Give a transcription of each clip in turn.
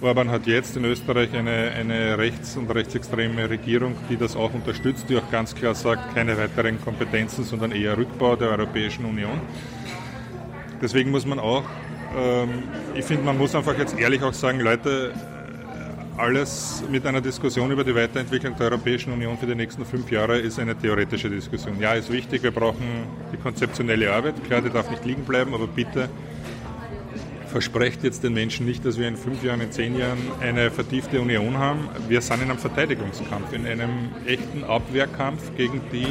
Orban hat jetzt in Österreich eine, eine rechts- und rechtsextreme Regierung, die das auch unterstützt, die auch ganz klar sagt, keine weiteren Kompetenzen, sondern eher Rückbau der Europäischen Union. Deswegen muss man auch, ähm, ich finde, man muss einfach jetzt ehrlich auch sagen, Leute, alles mit einer Diskussion über die Weiterentwicklung der Europäischen Union für die nächsten fünf Jahre ist eine theoretische Diskussion. Ja, ist wichtig, wir brauchen die konzeptionelle Arbeit. Klar, die darf nicht liegen bleiben, aber bitte versprecht jetzt den Menschen nicht, dass wir in fünf Jahren, in zehn Jahren eine vertiefte Union haben. Wir sind in einem Verteidigungskampf, in einem echten Abwehrkampf gegen die,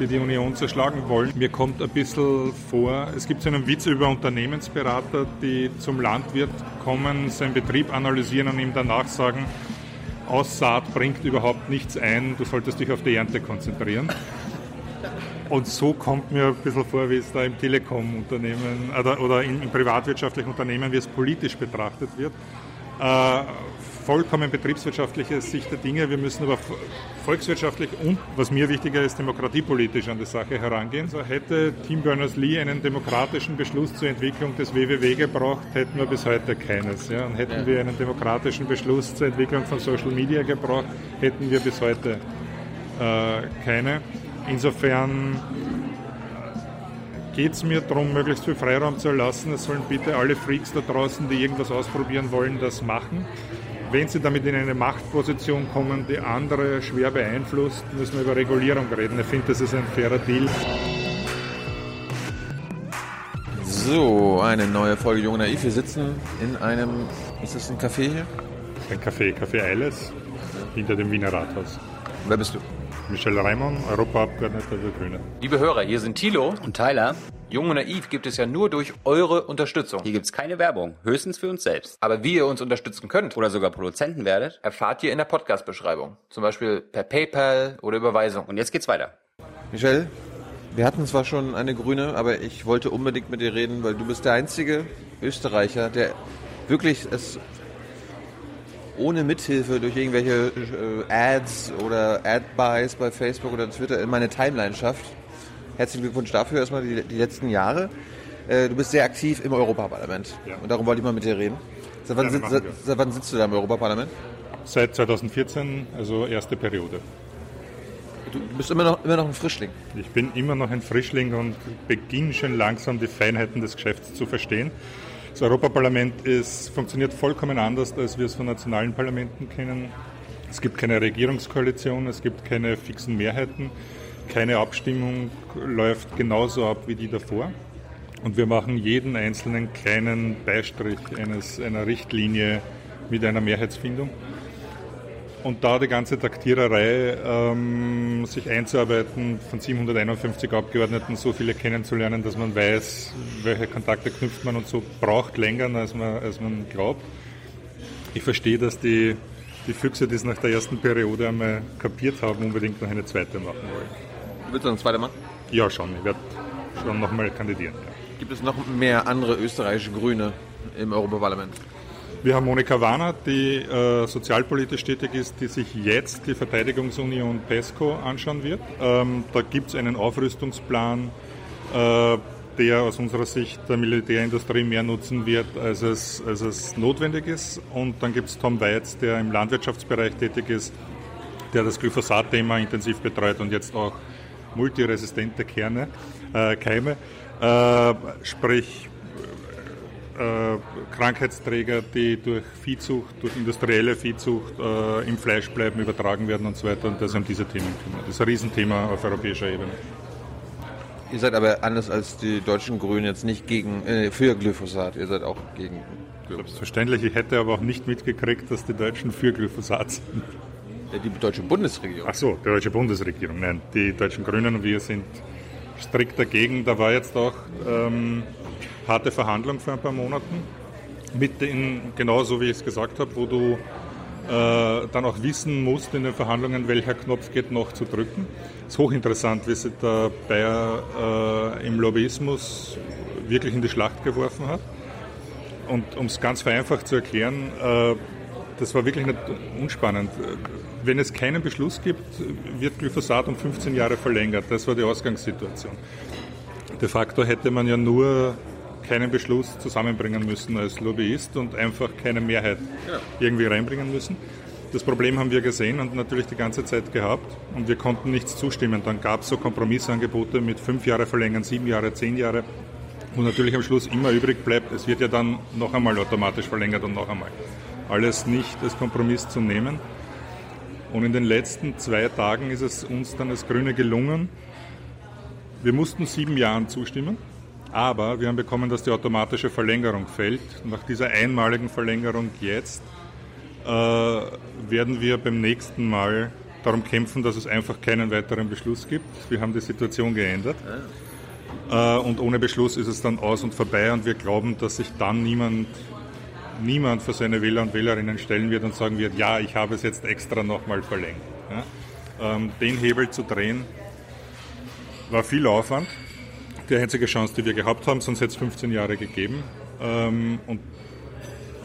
die die Union zerschlagen wollen. Mir kommt ein bisschen vor, es gibt so einen Witz über Unternehmensberater, die zum Landwirt kommen, seinen Betrieb analysieren und ihm danach sagen, Aussaat bringt überhaupt nichts ein, du solltest dich auf die Ernte konzentrieren. Und so kommt mir ein bisschen vor, wie es da im Telekom-Unternehmen oder, oder im, im, privatwirtschaftlichen Unternehmen, wie es politisch betrachtet wird. Äh, vollkommen betriebswirtschaftliche Sicht der Dinge. Wir müssen aber volkswirtschaftlich und, was mir wichtiger ist, demokratiepolitisch an die Sache herangehen. So hätte Tim Berners-Lee einen demokratischen Beschluss zur Entwicklung des WWW gebraucht, hätten wir bis heute keines. Ja? Und hätten wir einen demokratischen Beschluss zur Entwicklung von Social Media gebraucht, hätten wir bis heute äh, keine. Insofern geht es mir darum, möglichst viel Freiraum zu erlassen. Es sollen bitte alle Freaks da draußen, die irgendwas ausprobieren wollen, das machen. Wenn sie damit in eine Machtposition kommen, die andere schwer beeinflusst, müssen wir über Regulierung reden. Ich finde, das ist ein fairer Deal. So, eine neue Folge Junge Naiv. Wir sitzen in einem, ist das ein Café hier? Ein Café, Café Eiles, hinter dem Wiener Rathaus. Wer bist du? Michel Reimann, Europaabgeordneter der Grünen. Liebe Hörer, hier sind Thilo und Tyler. Jung und Naiv gibt es ja nur durch eure Unterstützung. Hier gibt es keine Werbung, höchstens für uns selbst. Aber wie ihr uns unterstützen könnt oder sogar Produzenten werdet, erfahrt ihr in der Podcast-Beschreibung. Zum Beispiel per PayPal oder Überweisung. Und jetzt geht's weiter. Michel, wir hatten zwar schon eine Grüne, aber ich wollte unbedingt mit dir reden, weil du bist der einzige Österreicher, der wirklich es ohne Mithilfe durch irgendwelche äh, Ads oder Ad-Buys bei Facebook oder Twitter in meine Timeline schafft. Herzlichen Glückwunsch dafür erstmal die, die letzten Jahre. Äh, du bist sehr aktiv im Europaparlament ja. und darum wollte ich mal mit dir reden. Seit wann, ja, sitzt, seit, seit wann sitzt du da im Europaparlament? Seit 2014, also erste Periode. Du bist immer noch, immer noch ein Frischling. Ich bin immer noch ein Frischling und beginne schon langsam die Feinheiten des Geschäfts zu verstehen. Das Europaparlament ist, funktioniert vollkommen anders, als wir es von nationalen Parlamenten kennen. Es gibt keine Regierungskoalition, es gibt keine fixen Mehrheiten, keine Abstimmung läuft genauso ab wie die davor. Und wir machen jeden einzelnen kleinen Beistrich eines, einer Richtlinie mit einer Mehrheitsfindung. Und da die ganze Taktiererei, ähm, sich einzuarbeiten, von 751 Abgeordneten so viele kennenzulernen, dass man weiß, welche Kontakte knüpft man und so, braucht länger, als man, als man glaubt. Ich verstehe, dass die, die Füchse, die es nach der ersten Periode einmal kapiert haben, unbedingt noch eine zweite machen wollen. Willst du eine zweite machen? Ja, schon. Ich werde schon nochmal kandidieren. Ja. Gibt es noch mehr andere österreichische Grüne im Europaparlament? Wir haben Monika Warner, die äh, sozialpolitisch tätig ist, die sich jetzt die Verteidigungsunion PESCO anschauen wird. Ähm, da gibt es einen Aufrüstungsplan, äh, der aus unserer Sicht der Militärindustrie mehr nutzen wird, als es, als es notwendig ist. Und dann gibt es Tom Weitz, der im Landwirtschaftsbereich tätig ist, der das Glyphosat-Thema intensiv betreut und jetzt auch multiresistente Kerne, äh, Keime, äh, sprich Krankheitsträger, die durch Viehzucht, durch industrielle Viehzucht äh, im Fleisch bleiben, übertragen werden und so weiter und das um diese Themen kümmern. Das ist ein Riesenthema auf europäischer Ebene. Ihr seid aber anders als die deutschen Grünen jetzt nicht gegen, äh, für Glyphosat, ihr seid auch gegen Glyphosat. Selbstverständlich, ich hätte aber auch nicht mitgekriegt, dass die Deutschen für Glyphosat sind. Die deutsche Bundesregierung. Ach so, die deutsche Bundesregierung. Nein, die deutschen Grünen und wir sind strikt dagegen. Da war jetzt auch ähm, harte Verhandlung vor ein paar Monaten. Mit den, genauso wie ich es gesagt habe, wo du äh, dann auch wissen musst in den Verhandlungen, welcher Knopf geht noch zu drücken. Es ist hochinteressant, wie sich der Bayer äh, im Lobbyismus wirklich in die Schlacht geworfen hat. Und um es ganz vereinfacht zu erklären, äh, das war wirklich nicht unspannend. Wenn es keinen Beschluss gibt, wird Glyphosat um 15 Jahre verlängert. Das war die Ausgangssituation. De facto hätte man ja nur keinen Beschluss zusammenbringen müssen als Lobbyist und einfach keine Mehrheit irgendwie reinbringen müssen. Das Problem haben wir gesehen und natürlich die ganze Zeit gehabt und wir konnten nichts zustimmen. Dann gab es so Kompromissangebote mit fünf Jahre verlängern, sieben Jahre, zehn Jahre, wo natürlich am Schluss immer übrig bleibt, es wird ja dann noch einmal automatisch verlängert und noch einmal. Alles nicht als Kompromiss zu nehmen. Und in den letzten zwei Tagen ist es uns dann als Grüne gelungen. Wir mussten sieben Jahren zustimmen, aber wir haben bekommen, dass die automatische Verlängerung fällt. Nach dieser einmaligen Verlängerung jetzt äh, werden wir beim nächsten Mal darum kämpfen, dass es einfach keinen weiteren Beschluss gibt. Wir haben die Situation geändert. Äh, und ohne Beschluss ist es dann aus und vorbei und wir glauben, dass sich dann niemand, niemand für seine Wähler und Wählerinnen stellen wird und sagen wird, ja, ich habe es jetzt extra nochmal verlängert. Ja? Ähm, den Hebel zu drehen war viel Aufwand. Die einzige Chance, die wir gehabt haben, sonst hätte es 15 Jahre gegeben. Ähm, und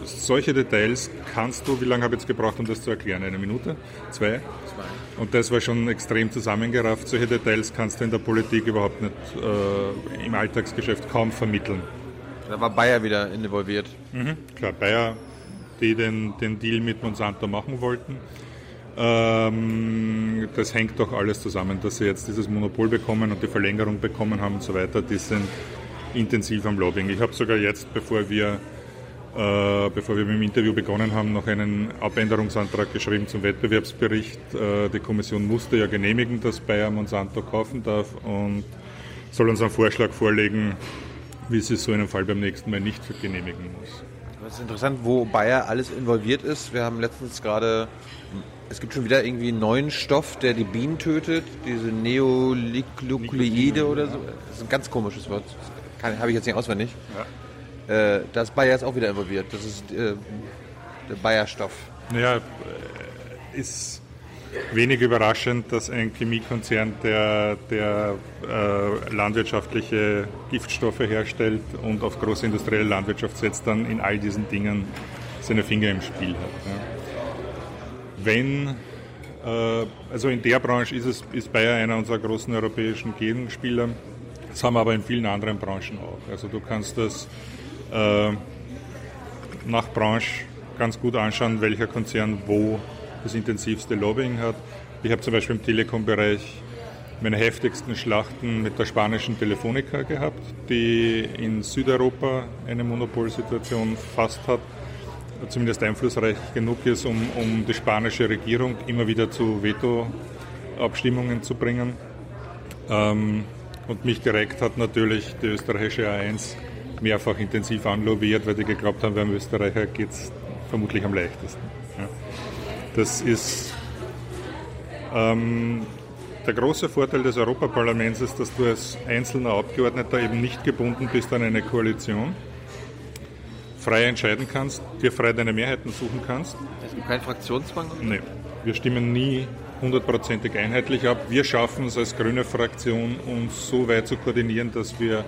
solche Details kannst du, wie lange habe ich jetzt gebraucht, um das zu erklären? Eine Minute? Zwei? Zwei. Und das war schon extrem zusammengerafft. Solche Details kannst du in der Politik überhaupt nicht äh, im Alltagsgeschäft kaum vermitteln. Da war Bayer wieder involviert. Mhm, klar, Bayer, die den, den Deal mit Monsanto machen wollten. Ähm, das hängt doch alles zusammen, dass sie jetzt dieses Monopol bekommen und die Verlängerung bekommen haben und so weiter. Die sind intensiv am Lobbying. Ich habe sogar jetzt, bevor wir äh, bevor wir mit dem Interview begonnen haben, noch einen Abänderungsantrag geschrieben zum Wettbewerbsbericht. Äh, die Kommission musste ja genehmigen, dass Bayer Monsanto kaufen darf und soll uns einen Vorschlag vorlegen, wie sie so einen Fall beim nächsten Mal nicht genehmigen muss. Das ist interessant, wo Bayer alles involviert ist. Wir haben letztens gerade, es gibt schon wieder irgendwie einen neuen Stoff, der die Bienen tötet, diese Neoliklucleide oder so. Das ist ein ganz komisches Wort. Habe ich jetzt nicht auswendig. Ja. Äh, da ist Bayer jetzt auch wieder involviert. Das ist äh, der Bayer-Stoff. Ja, äh, ist wenig überraschend, dass ein Chemiekonzern, der, der äh, landwirtschaftliche Giftstoffe herstellt und auf große industrielle Landwirtschaft setzt, dann in all diesen Dingen seine Finger im Spiel hat. Ja. Wenn, äh, also in der Branche ist, es, ist Bayer einer unserer großen europäischen Gegenspieler. Das haben wir aber in vielen anderen Branchen auch. Also du kannst das äh, nach Branche ganz gut anschauen, welcher Konzern wo das intensivste Lobbying hat. Ich habe zum Beispiel im Telekom-Bereich meine heftigsten Schlachten mit der spanischen Telefonica gehabt, die in Südeuropa eine Monopolsituation fast hat, zumindest einflussreich genug ist, um, um die spanische Regierung immer wieder zu Veto-Abstimmungen zu bringen. Ähm, und mich direkt hat natürlich die österreichische A1 mehrfach intensiv anlobbyiert, weil die geglaubt haben, beim Österreicher geht es vermutlich am leichtesten. Ja. Das ist ähm, der große Vorteil des Europaparlaments ist, dass du als einzelner Abgeordneter eben nicht gebunden bist an eine Koalition, frei entscheiden kannst, dir frei deine Mehrheiten suchen kannst. Es gibt keinen Fraktionszwang? Nein. Wir stimmen nie hundertprozentig einheitlich ab. Wir schaffen es als grüne Fraktion, uns so weit zu koordinieren, dass wir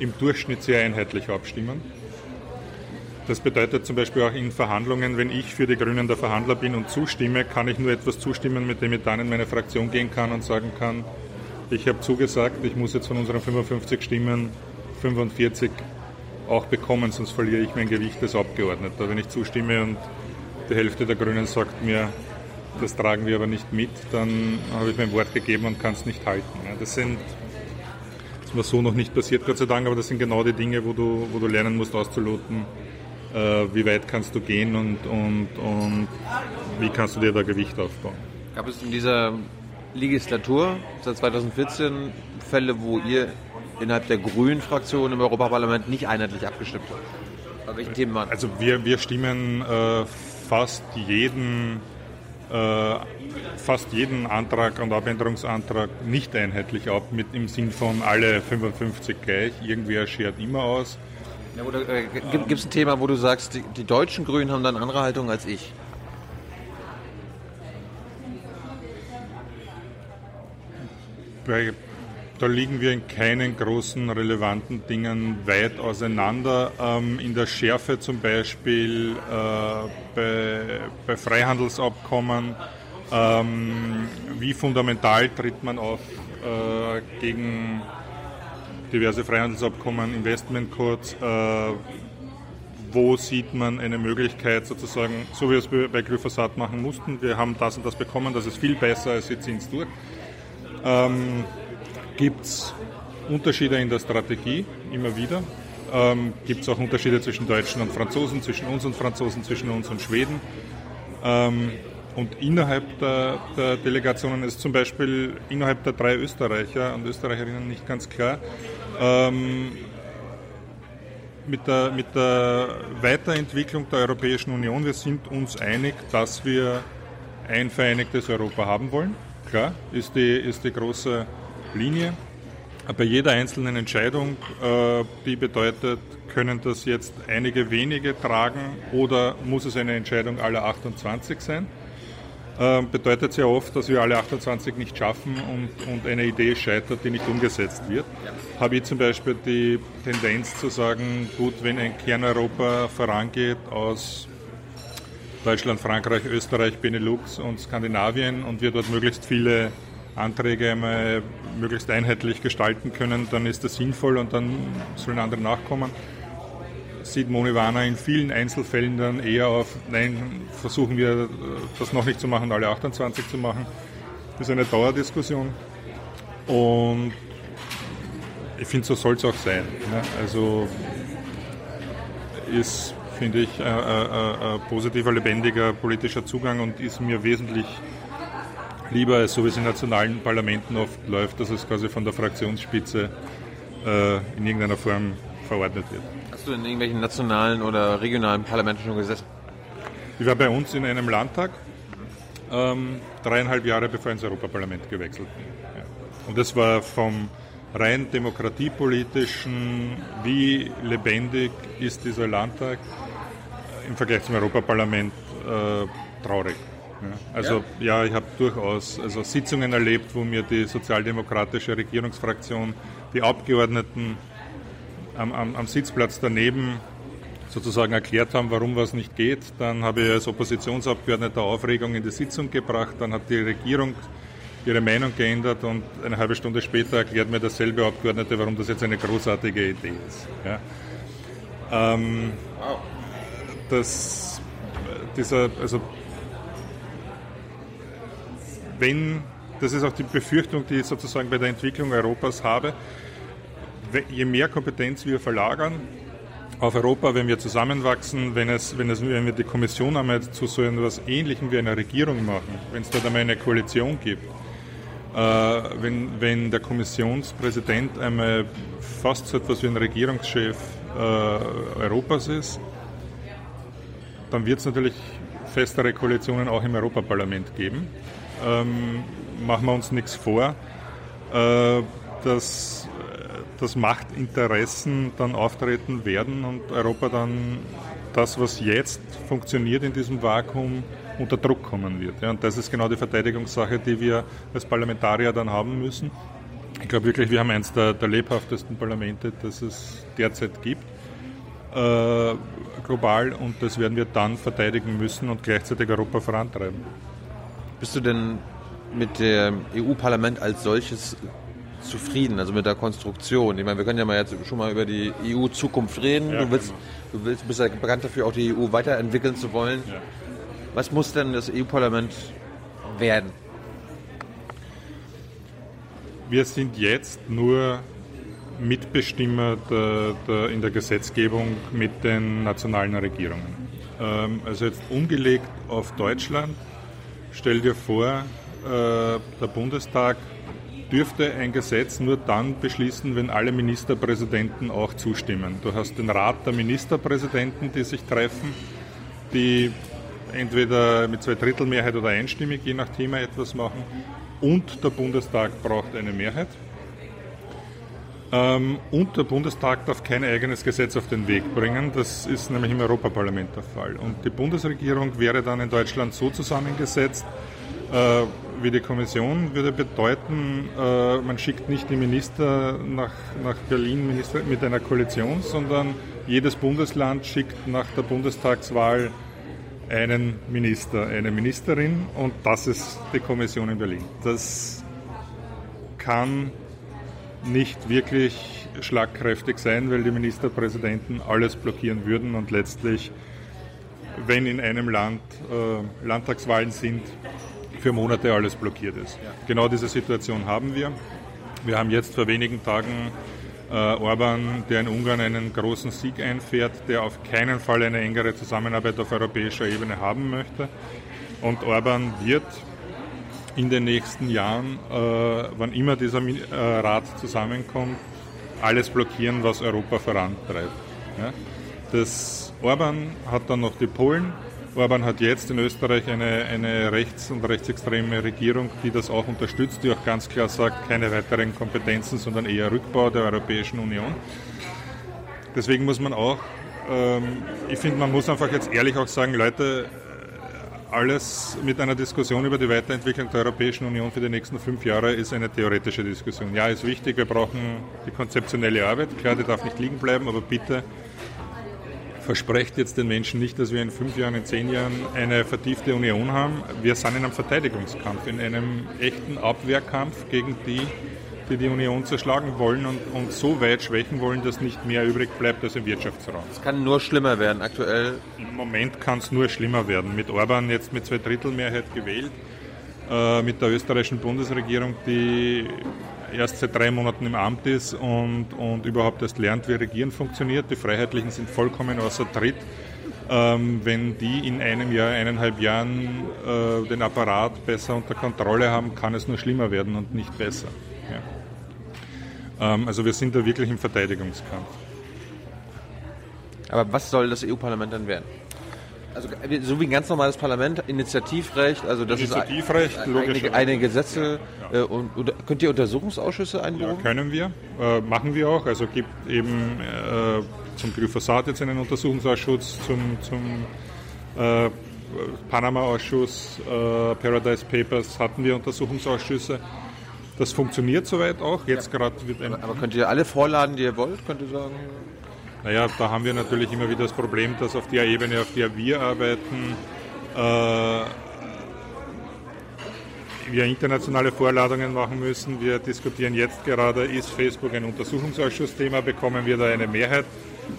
im Durchschnitt sehr einheitlich abstimmen. Das bedeutet zum Beispiel auch in Verhandlungen, wenn ich für die Grünen der Verhandler bin und zustimme, kann ich nur etwas zustimmen, mit dem ich dann in meine Fraktion gehen kann und sagen kann, ich habe zugesagt, ich muss jetzt von unseren 55 Stimmen 45 auch bekommen, sonst verliere ich mein Gewicht als Abgeordneter. Wenn ich zustimme und die Hälfte der Grünen sagt mir, das tragen wir aber nicht mit, dann habe ich mein Wort gegeben und kann es nicht halten. Das sind das war so noch nicht passiert, Gott sei Dank, aber das sind genau die Dinge, wo du, wo du lernen musst auszuloten, äh, wie weit kannst du gehen und, und, und wie kannst du dir da Gewicht aufbauen. Gab es in dieser Legislatur seit 2014 Fälle, wo ihr innerhalb der grünen Fraktion im Europaparlament nicht einheitlich abgestimmt habt? Bei welchen Themen waren? Also wir, wir stimmen äh, fast jeden äh, fast jeden Antrag und Abänderungsantrag nicht einheitlich ab, mit im Sinn von alle 55 gleich. Irgendwer schert immer aus. Ja, äh, Gibt es ein Thema, wo du sagst, die, die deutschen Grünen haben da eine andere Haltung als ich? Bei, da liegen wir in keinen großen relevanten Dingen weit auseinander. Ähm, in der Schärfe zum Beispiel äh, bei, bei Freihandelsabkommen ähm, wie fundamental tritt man auf äh, gegen diverse Freihandelsabkommen, Investmentcodes, äh, wo sieht man eine Möglichkeit sozusagen, so wie wir es bei Glyphosat machen mussten, wir haben das und das bekommen, das ist viel besser, als wir ziehen es durch. Ähm, Gibt es Unterschiede in der Strategie, immer wieder. Ähm, Gibt es auch Unterschiede zwischen Deutschen und Franzosen, zwischen uns und Franzosen, zwischen uns und Schweden. Ähm, und innerhalb der, der, Delegationen ist zum Beispiel innerhalb der drei Österreicher und Österreicherinnen nicht ganz klar, ähm, mit der, mit der Weiterentwicklung der Europäischen Union, wir sind uns einig, dass wir ein vereinigtes Europa haben wollen. Klar, ist die, ist die große Linie. Bei jeder einzelnen Entscheidung, äh, die bedeutet, können das jetzt einige wenige tragen oder muss es eine Entscheidung aller 28 sein? Äh, bedeutet sehr oft, dass wir alle 28 nicht schaffen und, und eine Idee scheitert, die nicht umgesetzt wird. Ja. Habe ich zum Beispiel die Tendenz zu sagen, gut, wenn ein Kerneuropa vorangeht aus Deutschland, Frankreich, Österreich, Benelux und Skandinavien und wir dort möglichst viele Anträge einmal möglichst einheitlich gestalten können, dann ist das sinnvoll und dann sollen andere nachkommen sieht Monivana in vielen Einzelfällen dann eher auf, nein, versuchen wir das noch nicht zu machen, alle 28 zu machen. Das ist eine Dauerdiskussion. Und ich finde, so soll es auch sein. Ja, also ist, finde ich, ein, ein, positiver, lebendiger politischer Zugang und ist mir wesentlich lieber, so wie es in nationalen Parlamenten oft läuft, dass es quasi von der Fraktionsspitze äh, in irgendeiner Form verordnet wird. Hast du in irgendwelchen nationalen oder regionalen Parlamenten schon gesessen? Ich war bei uns in einem Landtag, ähm, dreieinhalb Jahre bevor ich ins Europaparlament gewechselt bin. Ja. Und das war vom rein demokratiepolitischen, wie lebendig ist dieser Landtag im Vergleich zum Europaparlament äh, traurig. Also ja, ja ich habe durchaus also Sitzungen erlebt, wo mir die sozialdemokratische Regierungsfraktion, die Abgeordneten am, am, am Sitzplatz daneben sozusagen erklärt haben, warum was nicht geht. Dann habe ich als Oppositionsabgeordneter Aufregung in die Sitzung gebracht. Dann hat die Regierung ihre Meinung geändert und eine halbe Stunde später erklärt mir derselbe Abgeordnete, warum das jetzt eine großartige Idee ist. Ja. Ähm, das, dieser, also wenn, das ist auch die Befürchtung, die ich sozusagen bei der Entwicklung Europas habe, je mehr Kompetenz wir verlagern auf Europa, wenn wir zusammenwachsen, wenn, es, wenn, es, wenn wir die Kommission einmal zu so etwas Ähnlichem wie einer Regierung machen, wenn es dort einmal eine Koalition gibt, äh, wenn, wenn der Kommissionspräsident einmal fast so etwas wie ein Regierungschef äh, Europas ist, dann wird es natürlich festere Koalitionen auch im Europaparlament geben. Ähm, machen wir uns nichts vor. Äh, das dass Machtinteressen dann auftreten werden und Europa dann das, was jetzt funktioniert in diesem Vakuum, unter Druck kommen wird. Ja, und das ist genau die Verteidigungssache, die wir als Parlamentarier dann haben müssen. Ich glaube wirklich, wir haben eines der, der lebhaftesten Parlamente, das es derzeit gibt, äh, global, und das werden wir dann verteidigen müssen und gleichzeitig Europa vorantreiben. Bist du denn mit dem EU-Parlament als solches zufrieden, also mit der Konstruktion. Ich meine, wir können ja mal jetzt schon mal über die EU-Zukunft reden. Ja, du, willst, genau. du willst, bist ja bekannt dafür, auch die EU weiterentwickeln zu wollen. Ja. Was muss denn das EU-Parlament werden? Wir sind jetzt nur Mitbestimmer der, der, in der Gesetzgebung mit den nationalen Regierungen. Ähm, also jetzt umgelegt auf Deutschland, stell dir vor, äh, der Bundestag dürfte ein Gesetz nur dann beschließen, wenn alle Ministerpräsidenten auch zustimmen. Du hast den Rat der Ministerpräsidenten, die sich treffen, die entweder mit zwei Drittel Mehrheit oder einstimmig, je nach Thema, etwas machen. Und der Bundestag braucht eine Mehrheit. Ähm, und der Bundestag darf kein eigenes Gesetz auf den Weg bringen. Das ist nämlich im Europaparlament der Fall. Und die Bundesregierung wäre dann in Deutschland so zusammengesetzt, äh, wie die Kommission würde bedeuten, äh, man schickt nicht die Minister nach, nach Berlin Minister mit einer Koalition, sondern jedes Bundesland schickt nach der Bundestagswahl einen Minister, eine Ministerin und das ist die Kommission in Berlin. Das kann nicht wirklich schlagkräftig sein, weil die Ministerpräsidenten alles blockieren würden und letztlich, wenn in einem Land äh, Landtagswahlen sind, für Monate alles blockiert ist. Ja. Genau diese Situation haben wir. Wir haben jetzt vor wenigen Tagen äh, Orban, der in Ungarn einen großen Sieg einfährt, der auf keinen Fall eine engere Zusammenarbeit auf europäischer Ebene haben möchte. Und Orban wird in den nächsten Jahren, äh, wann immer dieser äh, Rat zusammenkommt, alles blockieren, was Europa vorantreibt. Das Orban hat dann noch die Polen. Orban hat jetzt in Österreich eine, eine rechts- und rechtsextreme Regierung, die das auch unterstützt, die auch ganz klar sagt, keine weiteren Kompetenzen, sondern eher Rückbau der Europäischen Union. Deswegen muss man auch, ähm, ich finde, man muss einfach jetzt ehrlich auch sagen, Leute, alles mit einer Diskussion über die Weiterentwicklung der Europäischen Union für die nächsten fünf Jahre ist eine theoretische Diskussion. Ja, ist wichtig, wir brauchen die konzeptionelle Arbeit. Klar, die darf nicht liegen bleiben, aber bitte versprecht jetzt den Menschen nicht, dass wir in fünf Jahren, in zehn Jahren eine vertiefte Union haben. Wir sind in einem Verteidigungskampf, in einem echten Abwehrkampf gegen die, die die Union zerschlagen wollen und, und so weit schwächen wollen, dass nicht mehr übrig bleibt als im Wirtschaftsraum. Es kann nur schlimmer werden aktuell. Im Moment kann es nur schlimmer werden. Mit Orban jetzt mit zwei Drittel Mehrheit gewählt, äh, mit der österreichischen Bundesregierung, die erst seit drei Monaten im Amt ist und, und überhaupt erst lernt, wie Regieren funktioniert. Die Freiheitlichen sind vollkommen außer Tritt. Ähm, wenn die in einem Jahr, eineinhalb Jahren äh, den Apparat besser unter Kontrolle haben, kann es nur schlimmer werden und nicht besser. Ähm, also wir sind da wirklich im Verteidigungskampf. Aber was soll das EU-Parlament dann werden? Also so wie ein ganz normales Parlament, Initiativrecht, also das Initiativrecht, ist einige, einige Gesetze ja, ja. Äh, und, und, könnt ihr Untersuchungsausschüsse einberufen? Ja, können wir, äh, machen wir auch. Also gibt eben äh, zum Glyphosat jetzt einen Untersuchungsausschuss, zum, zum äh, Panama-Ausschuss, äh, Paradise Papers hatten wir Untersuchungsausschüsse. Das funktioniert soweit auch. Jetzt ja. gerade wird ein. Aber könnt ihr alle vorladen, die ihr wollt? Könnt ihr sagen? Naja, da haben wir natürlich immer wieder das Problem, dass auf der Ebene, auf der wir arbeiten, äh, wir internationale Vorladungen machen müssen. Wir diskutieren jetzt gerade, ist Facebook ein Untersuchungsausschussthema, bekommen wir da eine Mehrheit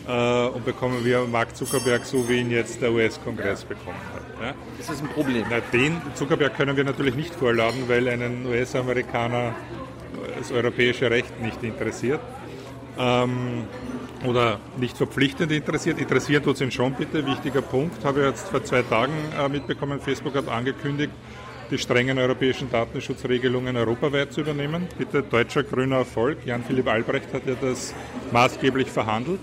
äh, und bekommen wir Mark Zuckerberg, so wie ihn jetzt der US-Kongress bekommen hat. Ja? Das ist ein Problem. Na, den Zuckerberg können wir natürlich nicht vorladen, weil einen US-Amerikaner das europäische Recht nicht interessiert. Ähm, oder nicht verpflichtend interessiert. Interessiert tut es ihn schon bitte. Wichtiger Punkt, habe ich jetzt vor zwei Tagen äh, mitbekommen. Facebook hat angekündigt, die strengen europäischen Datenschutzregelungen europaweit zu übernehmen. Bitte deutscher grüner Erfolg. Jan-Philipp Albrecht hat ja das maßgeblich verhandelt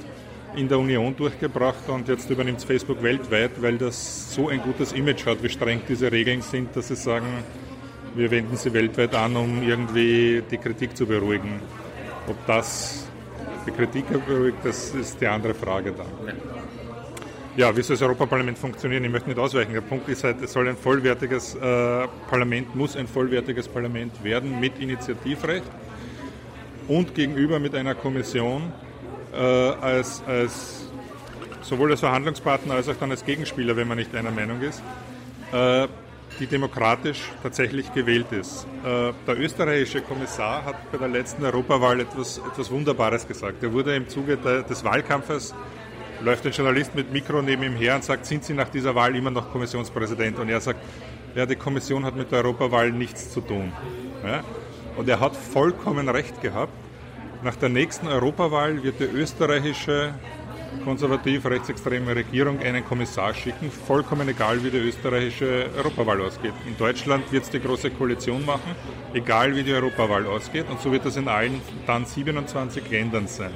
in der Union durchgebracht und jetzt übernimmt es Facebook weltweit, weil das so ein gutes Image hat, wie streng diese Regeln sind, dass sie sagen, wir wenden sie weltweit an, um irgendwie die Kritik zu beruhigen. Ob das die Kritik beruhigt, das ist die andere Frage dann. Ja, wie soll das Europaparlament funktionieren? Ich möchte nicht ausweichen. Der Punkt ist halt, es soll ein vollwertiges äh, Parlament, muss ein vollwertiges Parlament werden mit Initiativrecht und gegenüber mit einer Kommission, äh, als, als sowohl als Verhandlungspartner als auch dann als Gegenspieler, wenn man nicht einer Meinung ist, äh, die demokratisch tatsächlich gewählt ist. Äh, der österreichische Kommissar hat bei der letzten Europawahl etwas, etwas Wunderbares gesagt. Er wurde im Zuge des Wahlkampfes läuft ein Journalist mit Mikro neben ihm her und sagt, sind Sie nach dieser Wahl immer noch Kommissionspräsident? Und er sagt, ja, die Kommission hat mit der Europawahl nichts zu tun. Ja? Und er hat vollkommen recht gehabt. Nach der nächsten Europawahl wird die österreichische konservativ-rechtsextreme Regierung einen Kommissar schicken, vollkommen egal, wie die österreichische Europawahl ausgeht. In Deutschland wird es die Große Koalition machen, egal wie die Europawahl ausgeht. Und so wird das in allen dann 27 Ländern sein.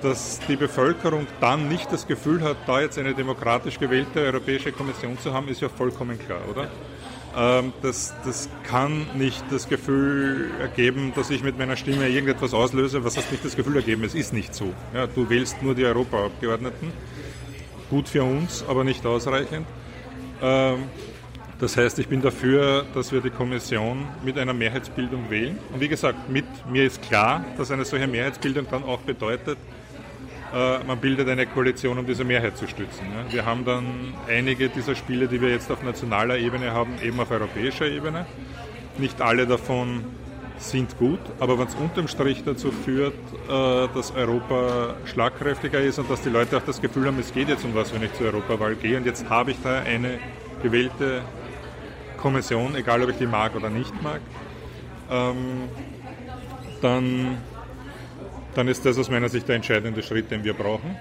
Dass die Bevölkerung dann nicht das Gefühl hat, da jetzt eine demokratisch gewählte Europäische Kommission zu haben, ist ja vollkommen klar, oder? Ähm, das, das kann nicht das Gefühl ergeben, dass ich mit meiner Stimme irgendetwas auslöse, was das nicht das Gefühl ergeben. Es ist nicht so. Ja, du wählst nur die Europaabgeordneten. Gut für uns, aber nicht ausreichend. Ähm, das heißt, ich bin dafür, dass wir die Kommission mit einer Mehrheitsbildung wählen. Und wie gesagt, mit mir ist klar, dass eine solche Mehrheitsbildung dann auch bedeutet, man bildet eine Koalition, um diese Mehrheit zu stützen. Wir haben dann einige dieser Spiele, die wir jetzt auf nationaler Ebene haben, eben auf europäischer Ebene. Nicht alle davon sind gut, aber wenn es unterm Strich dazu führt, äh, dass Europa schlagkräftiger ist und dass die Leute auch das Gefühl haben, es geht jetzt um was, wenn ich zur Europawahl gehe und jetzt habe ich da eine gewählte Kommission, egal ob ich die mag oder nicht mag, ähm, dann, dann ist das aus meiner Sicht der entscheidende Schritt, den wir brauchen.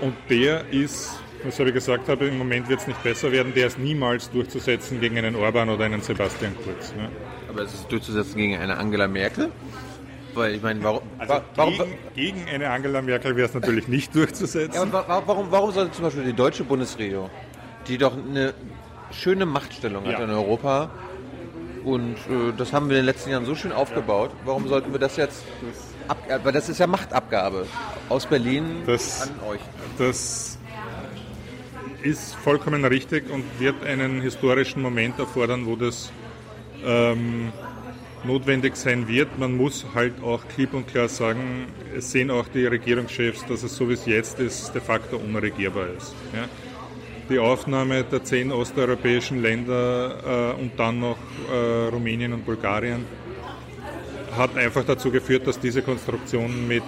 Und der ist, was ich gesagt habe, im Moment wird es nicht besser werden, der ist niemals durchzusetzen gegen einen Orban oder einen Sebastian Kurz. Ja. Aber es ist durchzusetzen gegen eine Angela Merkel? Weil ich meine, warum, Also warum, gegen, gegen eine Angela Merkel wäre es natürlich nicht durchzusetzen. ja, wa- warum, warum sollte zum Beispiel die deutsche Bundesregierung, die doch eine schöne Machtstellung hat Ja. in Europa, und äh, das haben wir in den letzten Jahren so schön aufgebaut, warum sollten wir das jetzt, ab, weil das ist ja Machtabgabe aus Berlin Das- an euch. Das ist vollkommen richtig und wird einen historischen Moment erfordern, wo das ähm, notwendig sein wird. Man muss halt auch klipp und klar sagen, es sehen auch die Regierungschefs, dass es so wie es jetzt ist, de facto unregierbar ist. Ja? Die Aufnahme der zehn osteuropäischen Länder äh, und dann noch äh, Rumänien und Bulgarien hat einfach dazu geführt, dass diese Konstruktion mit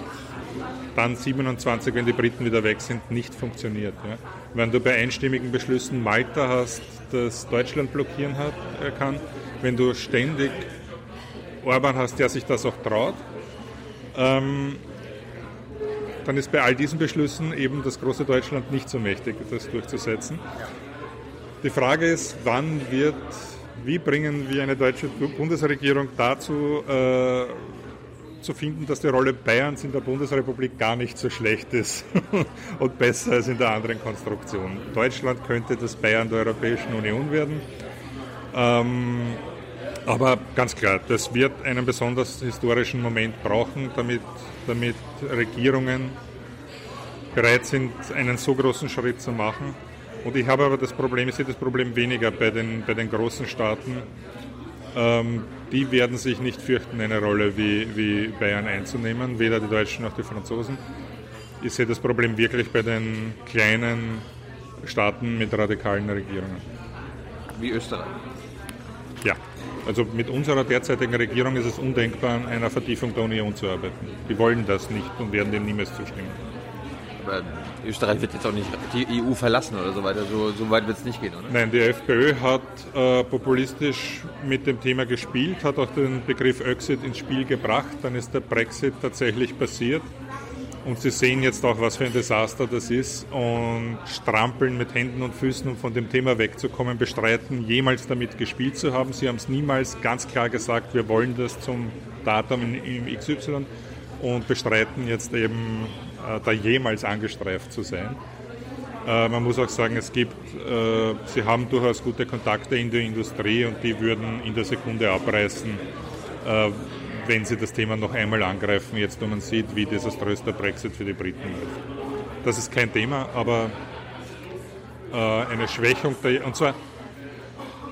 dann 27, wenn die Briten wieder weg sind, nicht funktioniert. Ja. Wenn du bei einstimmigen Beschlüssen Malta hast, das Deutschland blockieren hat, äh, kann, wenn du ständig Orban hast, der sich das auch traut, ähm, dann ist bei all diesen Beschlüssen eben das große Deutschland nicht so mächtig, das durchzusetzen. Die Frage ist, wann wird, wie bringen wir eine deutsche Bundesregierung dazu, äh, zu finden, dass die Rolle Bayerns in der Bundesrepublik gar nicht so schlecht ist und besser als in der anderen Konstruktion. Deutschland könnte das Bayern der Europäischen Union werden. Ähm, aber ganz klar, das wird einen besonders historischen Moment brauchen, damit, damit Regierungen bereit sind, einen so großen Schritt zu machen. Und ich habe aber das Problem, ich sehe das Problem weniger bei den, bei den großen Staaten. Ähm, die werden sich nicht fürchten, eine Rolle wie, wie Bayern einzunehmen, weder die Deutschen noch die Franzosen. Ich sehe das Problem wirklich bei den kleinen Staaten mit radikalen Regierungen. Wie Österreich. Ja, also mit unserer derzeitigen Regierung ist es undenkbar, an einer Vertiefung der Union zu arbeiten. Die wollen das nicht und werden dem niemals zustimmen. Aber Österreich wird jetzt auch nicht die EU verlassen oder so weiter. So, so weit wird es nicht gehen, oder? Nein, die FPÖ hat äh, populistisch mit dem Thema gespielt, hat auch den Begriff Exit ins Spiel gebracht. Dann ist der Brexit tatsächlich passiert. Und Sie sehen jetzt auch, was für ein Desaster das ist und strampeln mit Händen und Füßen, um von dem Thema wegzukommen, bestreiten, jemals damit gespielt zu haben. Sie haben es niemals ganz klar gesagt, wir wollen das zum Datum im XY und bestreiten jetzt eben, äh, da jemals angestreift zu sein. Äh, man muss auch sagen, es gibt, äh, sie haben durchaus gute Kontakte in der Industrie und die würden in der Sekunde abreißen, äh, wenn sie das Thema noch einmal angreifen, jetzt wo man sieht, wie desaströs der Brexit für die Briten läuft. Das ist kein Thema, aber äh, eine Schwächung, der, und zwar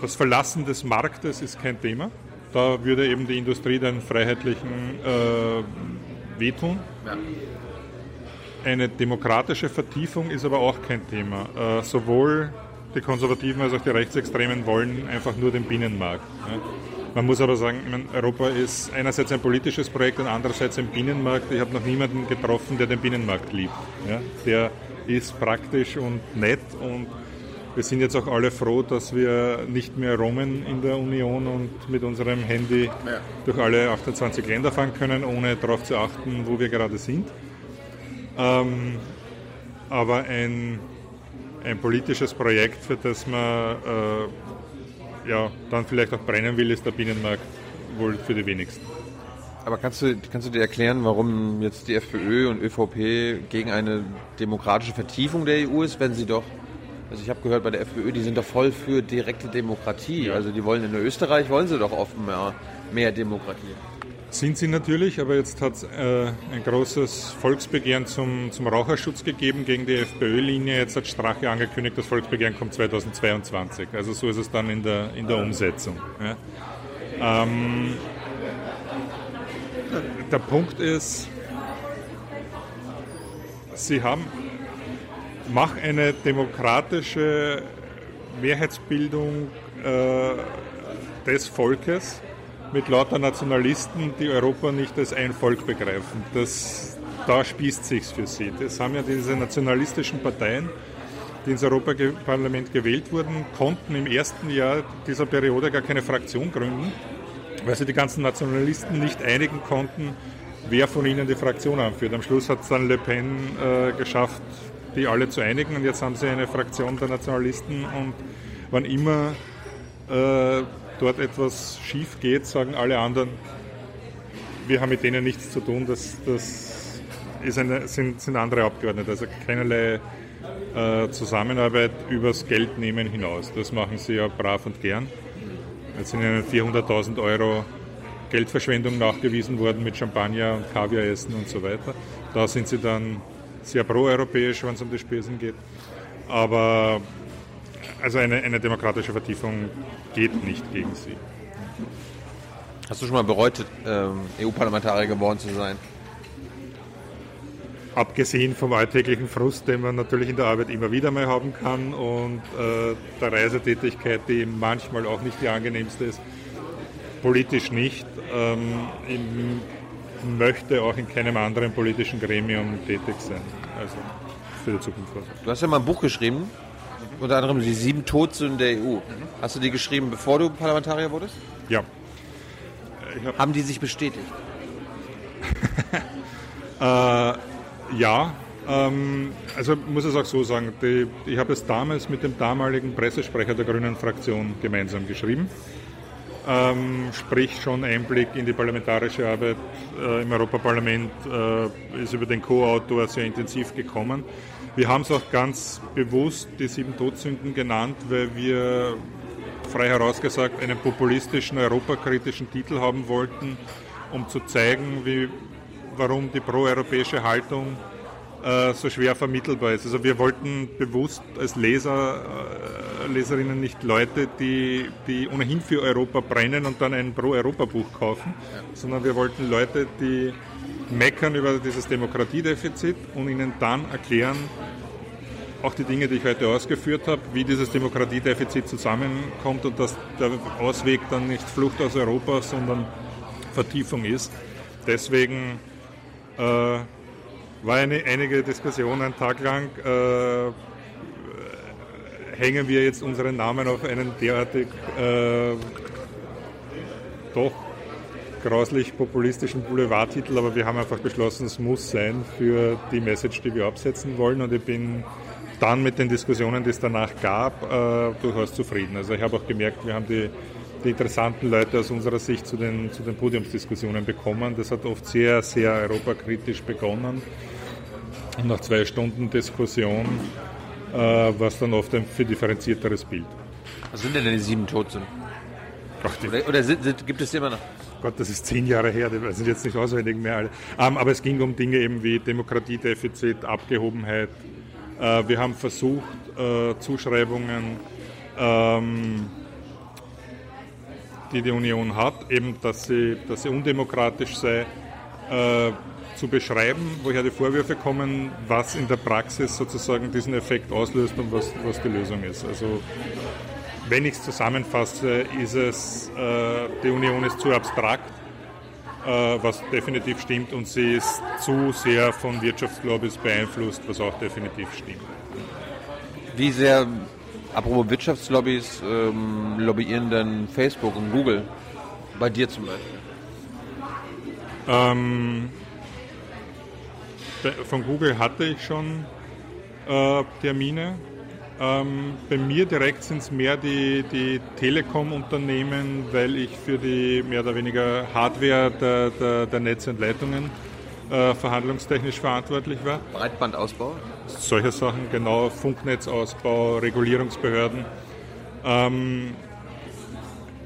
das Verlassen des Marktes ist kein Thema. Da würde eben die Industrie den Freiheitlichen äh, wehtun. Eine demokratische Vertiefung ist aber auch kein Thema. Äh, sowohl die Konservativen als auch die Rechtsextremen wollen einfach nur den Binnenmarkt. Ja. Man muss aber sagen, meine, Europa ist einerseits ein politisches Projekt und andererseits ein Binnenmarkt. Ich habe noch niemanden getroffen, der den Binnenmarkt liebt. Ja. Der ist praktisch und nett und wir sind jetzt auch alle froh, dass wir nicht mehr roamen in der Union und mit unserem Handy durch alle 28 Länder fahren können, ohne darauf zu achten, wo wir gerade sind. Ähm, aber ein, ein politisches Projekt, für das man äh, ja, dann vielleicht auch brennen will, ist der Binnenmarkt wohl für die wenigsten. Aber kannst du, kannst du dir erklären, warum jetzt die FPÖ und ÖVP gegen eine demokratische Vertiefung der EU ist, wenn sie doch, also ich habe gehört bei der FPÖ, die sind doch voll für direkte Demokratie. Also die wollen in Österreich, wollen sie doch oft mehr, mehr Demokratie. Sind sie natürlich, aber jetzt hat es äh, ein großes Volksbegehren zum, zum Raucherschutz gegeben gegen die FPÖ-Linie. Jetzt hat Strache angekündigt, das Volksbegehren kommt 2022. Also so ist es dann in der, in der Umsetzung. Ja. Ähm, der Punkt ist, sie haben, mach eine demokratische Mehrheitsbildung äh, des Volkes mit lauter Nationalisten, die Europa nicht als ein Volk begreifen. Das, da spießt sich's für sie. Das haben ja diese nationalistischen Parteien, die ins Europaparlament gewählt wurden, konnten im ersten Jahr dieser Periode gar keine Fraktion gründen, weil sie die ganzen Nationalisten nicht einigen konnten, wer von ihnen die Fraktion anführt. Am Schluss hat es dann Le Pen äh, geschafft, die alle zu einigen und jetzt haben sie eine Fraktion der Nationalisten und wann immer äh, dort etwas schief geht, sagen alle anderen, wir haben mit denen nichts zu tun, das, das eine, sind, sind, andere Abgeordnete, also keinerlei äh, Zusammenarbeit übers Geldnehmen hinaus. Das machen sie ja brav und gern. Jetzt sind ihnen 400.000 Euro Geldverschwendung nachgewiesen worden mit Champagner und Kaviaressen und so weiter. Da sind sie dann sehr proeuropäisch, wenn es um die Spesen geht. Aber also eine, eine demokratische Vertiefung geht nicht gegen sie. Hast du schon mal bereut, ähm, EU-Parlamentarier geworden zu sein? Abgesehen vom alltäglichen Frust, den man natürlich in der Arbeit immer wieder mal haben kann und äh, der Reisetätigkeit, die manchmal auch nicht die angenehmste ist, politisch nicht. Ähm, ich möchte auch in keinem anderen politischen Gremium tätig sein. Also für die Zukunft. Du hast ja mal ein Buch geschrieben, unter anderem die sieben Todsünden der EU. Hast du die geschrieben, bevor du Parlamentarier wurdest? Ja. Hab Haben die sich bestätigt? äh, ja. Ähm, also muss ich auch so sagen, die, ich habe es damals mit dem damaligen Pressesprecher der Grünen Fraktion gemeinsam geschrieben. Ähm, sprich schon Einblick in die parlamentarische Arbeit äh, im Europaparlament äh, ist über den Co-Autor sehr intensiv gekommen. Wir haben es auch ganz bewusst die sieben Todsünden genannt, weil wir frei herausgesagt einen populistischen, europakritischen Titel haben wollten, um zu zeigen, wie, warum die proeuropäische Haltung äh, so schwer vermittelbar ist. Also wir wollten bewusst als Leser, äh, Leserinnen nicht Leute, die, die ohnehin für Europa brennen und dann ein Pro-Europa-Buch kaufen, sondern wir wollten Leute, die meckern über dieses Demokratiedefizit und ihnen dann erklären, auch die Dinge, die ich heute ausgeführt habe, wie dieses Demokratiedefizit zusammenkommt und dass der Ausweg dann nicht Flucht aus Europa, sondern Vertiefung ist. Deswegen äh, war eine, einige Diskussionen einen Tag lang, äh, hängen wir jetzt unseren Namen auf einen derartig äh, doch grauslich populistischen Boulevardtitel, aber wir haben einfach beschlossen, es muss sein für die Message, die wir absetzen wollen. Und ich bin dann mit den Diskussionen, die es danach gab, äh, durchaus zufrieden. Also ich habe auch gemerkt, wir haben die, die interessanten Leute aus unserer Sicht zu den, zu den Podiumsdiskussionen bekommen. Das hat oft sehr, sehr europakritisch begonnen. Und nach zwei Stunden Diskussion äh, war es dann oft ein viel differenzierteres Bild. Was sind denn die sieben Todsünden? Oder, oder sind, sind, gibt es die immer noch? Gott, das ist zehn Jahre her, die sind jetzt nicht auswendig mehr alle. Ähm, aber es ging um Dinge eben wie Demokratiedefizit, Abgehobenheit. Äh, wir haben versucht, äh, Zuschreibungen, ähm, die die Union hat, eben, dass sie, dass sie undemokratisch sei, äh, zu beschreiben, woher die Vorwürfe kommen, was in der Praxis sozusagen diesen Effekt auslöst und was, was die Lösung ist. Also wenn ich es zusammenfasse, ist es, äh, die Union ist zu abstrakt, äh, was definitiv stimmt, und sie ist zu sehr von Wirtschaftslobbys beeinflusst, was auch definitiv stimmt. Wie sehr, apropos Wirtschaftslobbys, ähm, lobbyieren denn Facebook und Google? Bei dir zum Beispiel? Ähm, von Google hatte ich schon äh, Termine. Ähm, bei mir direkt sind es mehr die, die Telekom-Unternehmen, weil ich für die mehr oder weniger Hardware der, der, der Netze und Leitungen äh, verhandlungstechnisch verantwortlich war. Breitbandausbau? Solche Sachen, genau, Funknetzausbau, Regulierungsbehörden. Ähm,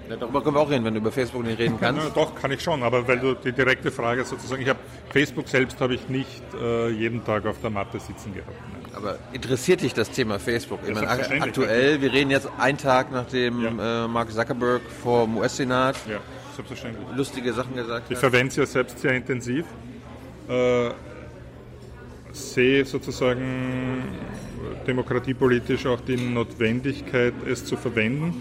ja, darüber können wir auch reden, wenn du über Facebook nicht reden kannst. Ja, doch, kann ich schon, aber weil du die direkte Frage sozusagen, ich habe Facebook selbst habe ich nicht äh, jeden Tag auf der Matte sitzen gehabt. Nein. Aber interessiert dich das Thema Facebook? Ich meine, aktuell, wir reden jetzt einen Tag nachdem ja. äh, Mark Zuckerberg vor dem US-Senat ja, lustige Sachen gesagt hat. Ich verwende es ja selbst sehr intensiv. Äh, sehe sozusagen demokratiepolitisch auch die Notwendigkeit, es zu verwenden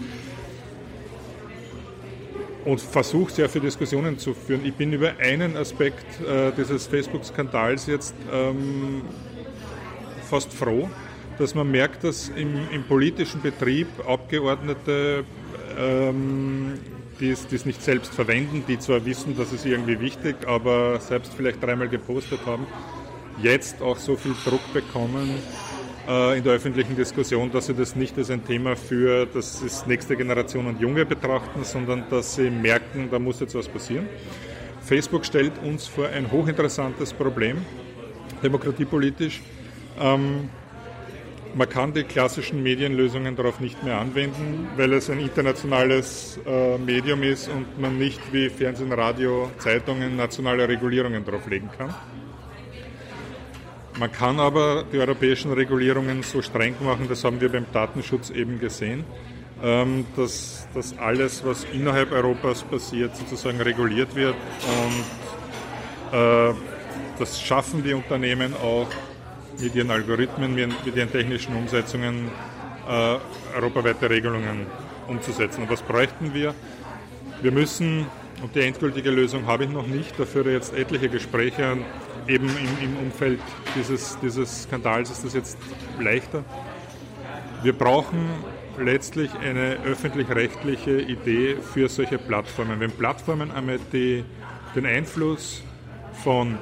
und versuche sehr viele Diskussionen zu führen. Ich bin über einen Aspekt äh, dieses Facebook-Skandals jetzt ähm, fast froh, dass man merkt, dass im, im politischen Betrieb Abgeordnete ähm, die es nicht selbst verwenden, die zwar wissen, dass es irgendwie wichtig, aber selbst vielleicht dreimal gepostet haben, jetzt auch so viel Druck bekommen äh, in der öffentlichen Diskussion, dass sie das nicht als ein Thema für das ist nächste Generation und Junge betrachten, sondern dass sie merken, da muss jetzt was passieren. Facebook stellt uns vor ein hochinteressantes Problem, demokratiepolitisch. Ähm, man kann die klassischen Medienlösungen darauf nicht mehr anwenden, weil es ein internationales äh, Medium ist und man nicht wie Fernsehen, Radio, Zeitungen nationale Regulierungen darauf legen kann. Man kann aber die europäischen Regulierungen so streng machen, das haben wir beim Datenschutz eben gesehen, ähm, dass, dass alles, was innerhalb Europas passiert, sozusagen reguliert wird und äh, das schaffen die Unternehmen auch mit ihren Algorithmen, mit ihren technischen Umsetzungen äh, europaweite Regelungen umzusetzen. Und was bräuchten wir? Wir müssen, und die endgültige Lösung habe ich noch nicht, dafür jetzt etliche Gespräche, eben im, im Umfeld dieses, dieses Skandals ist das jetzt leichter. Wir brauchen letztlich eine öffentlich-rechtliche Idee für solche Plattformen. Wenn Plattformen einmal die, den Einfluss von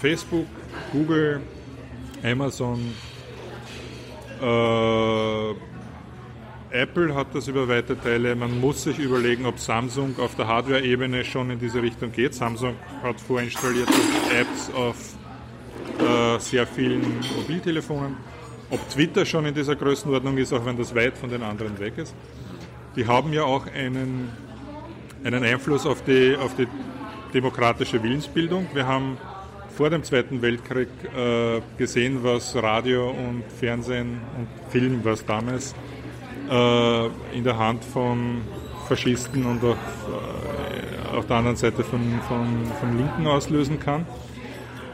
Facebook, Google, Amazon, äh, Apple hat das über weite Teile. Man muss sich überlegen, ob Samsung auf der Hardware-Ebene schon in diese Richtung geht. Samsung hat vorinstallierte Apps auf äh, sehr vielen Mobiltelefonen. Ob Twitter schon in dieser Größenordnung ist, auch wenn das weit von den anderen weg ist. Die haben ja auch einen, einen Einfluss auf die, auf die demokratische Willensbildung. Wir haben vor dem Zweiten Weltkrieg äh, gesehen, was Radio und Fernsehen und Film, was damals äh, in der Hand von Faschisten und auch äh, auf der anderen Seite von, von, von Linken auslösen kann.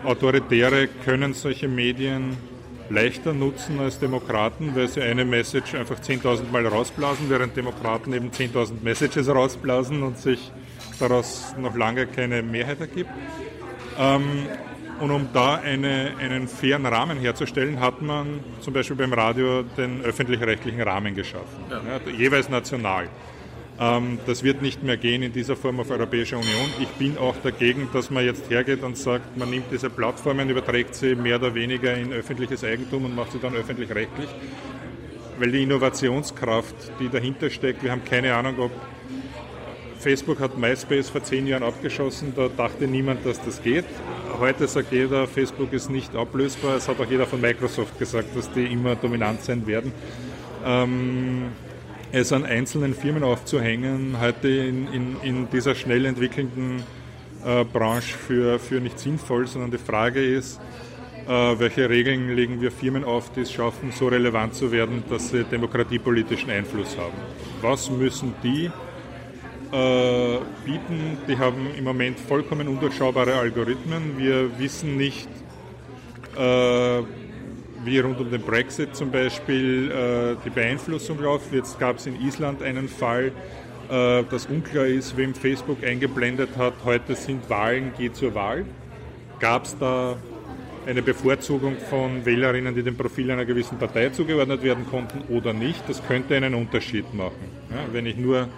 Autoritäre können solche Medien leichter nutzen als Demokraten, weil sie eine Message einfach 10.000 Mal rausblasen, während Demokraten eben 10.000 Messages rausblasen und sich daraus noch lange keine Mehrheit ergibt. Ähm, und um da eine, einen fairen Rahmen herzustellen, hat man zum Beispiel beim Radio den öffentlich-rechtlichen Rahmen geschaffen, ja. Ja, jeweils national. Ähm, das wird nicht mehr gehen in dieser Form auf Europäischer Union. Ich bin auch dagegen, dass man jetzt hergeht und sagt, man nimmt diese Plattformen, überträgt sie mehr oder weniger in öffentliches Eigentum und macht sie dann öffentlich-rechtlich. Weil die Innovationskraft, die dahinter steckt, wir haben keine Ahnung, ob Facebook hat MySpace vor zehn Jahren abgeschossen, da dachte niemand, dass das geht. Heute sagt jeder, Facebook ist nicht ablösbar. Es hat auch jeder von Microsoft gesagt, dass die immer dominant sein werden. Ähm, es an einzelnen Firmen aufzuhängen, heute in, in, in dieser schnell entwickelnden äh, Branche für, für nicht sinnvoll, sondern die Frage ist, äh, welche Regeln legen wir Firmen auf, die es schaffen, so relevant zu werden, dass sie demokratiepolitischen Einfluss haben. Was müssen die äh, bieten. Die haben im Moment vollkommen undurchschaubare Algorithmen. Wir wissen nicht, äh, wie rund um den Brexit zum Beispiel äh, die Beeinflussung läuft. Jetzt gab es in Island einen Fall, äh, dass unklar ist, wem Facebook eingeblendet hat, heute sind Wahlen, geh zur Wahl. Gab es da eine Bevorzugung von Wählerinnen, die dem Profil einer gewissen Partei zugeordnet werden konnten oder nicht? Das könnte einen Unterschied machen. Ja, wenn ich nur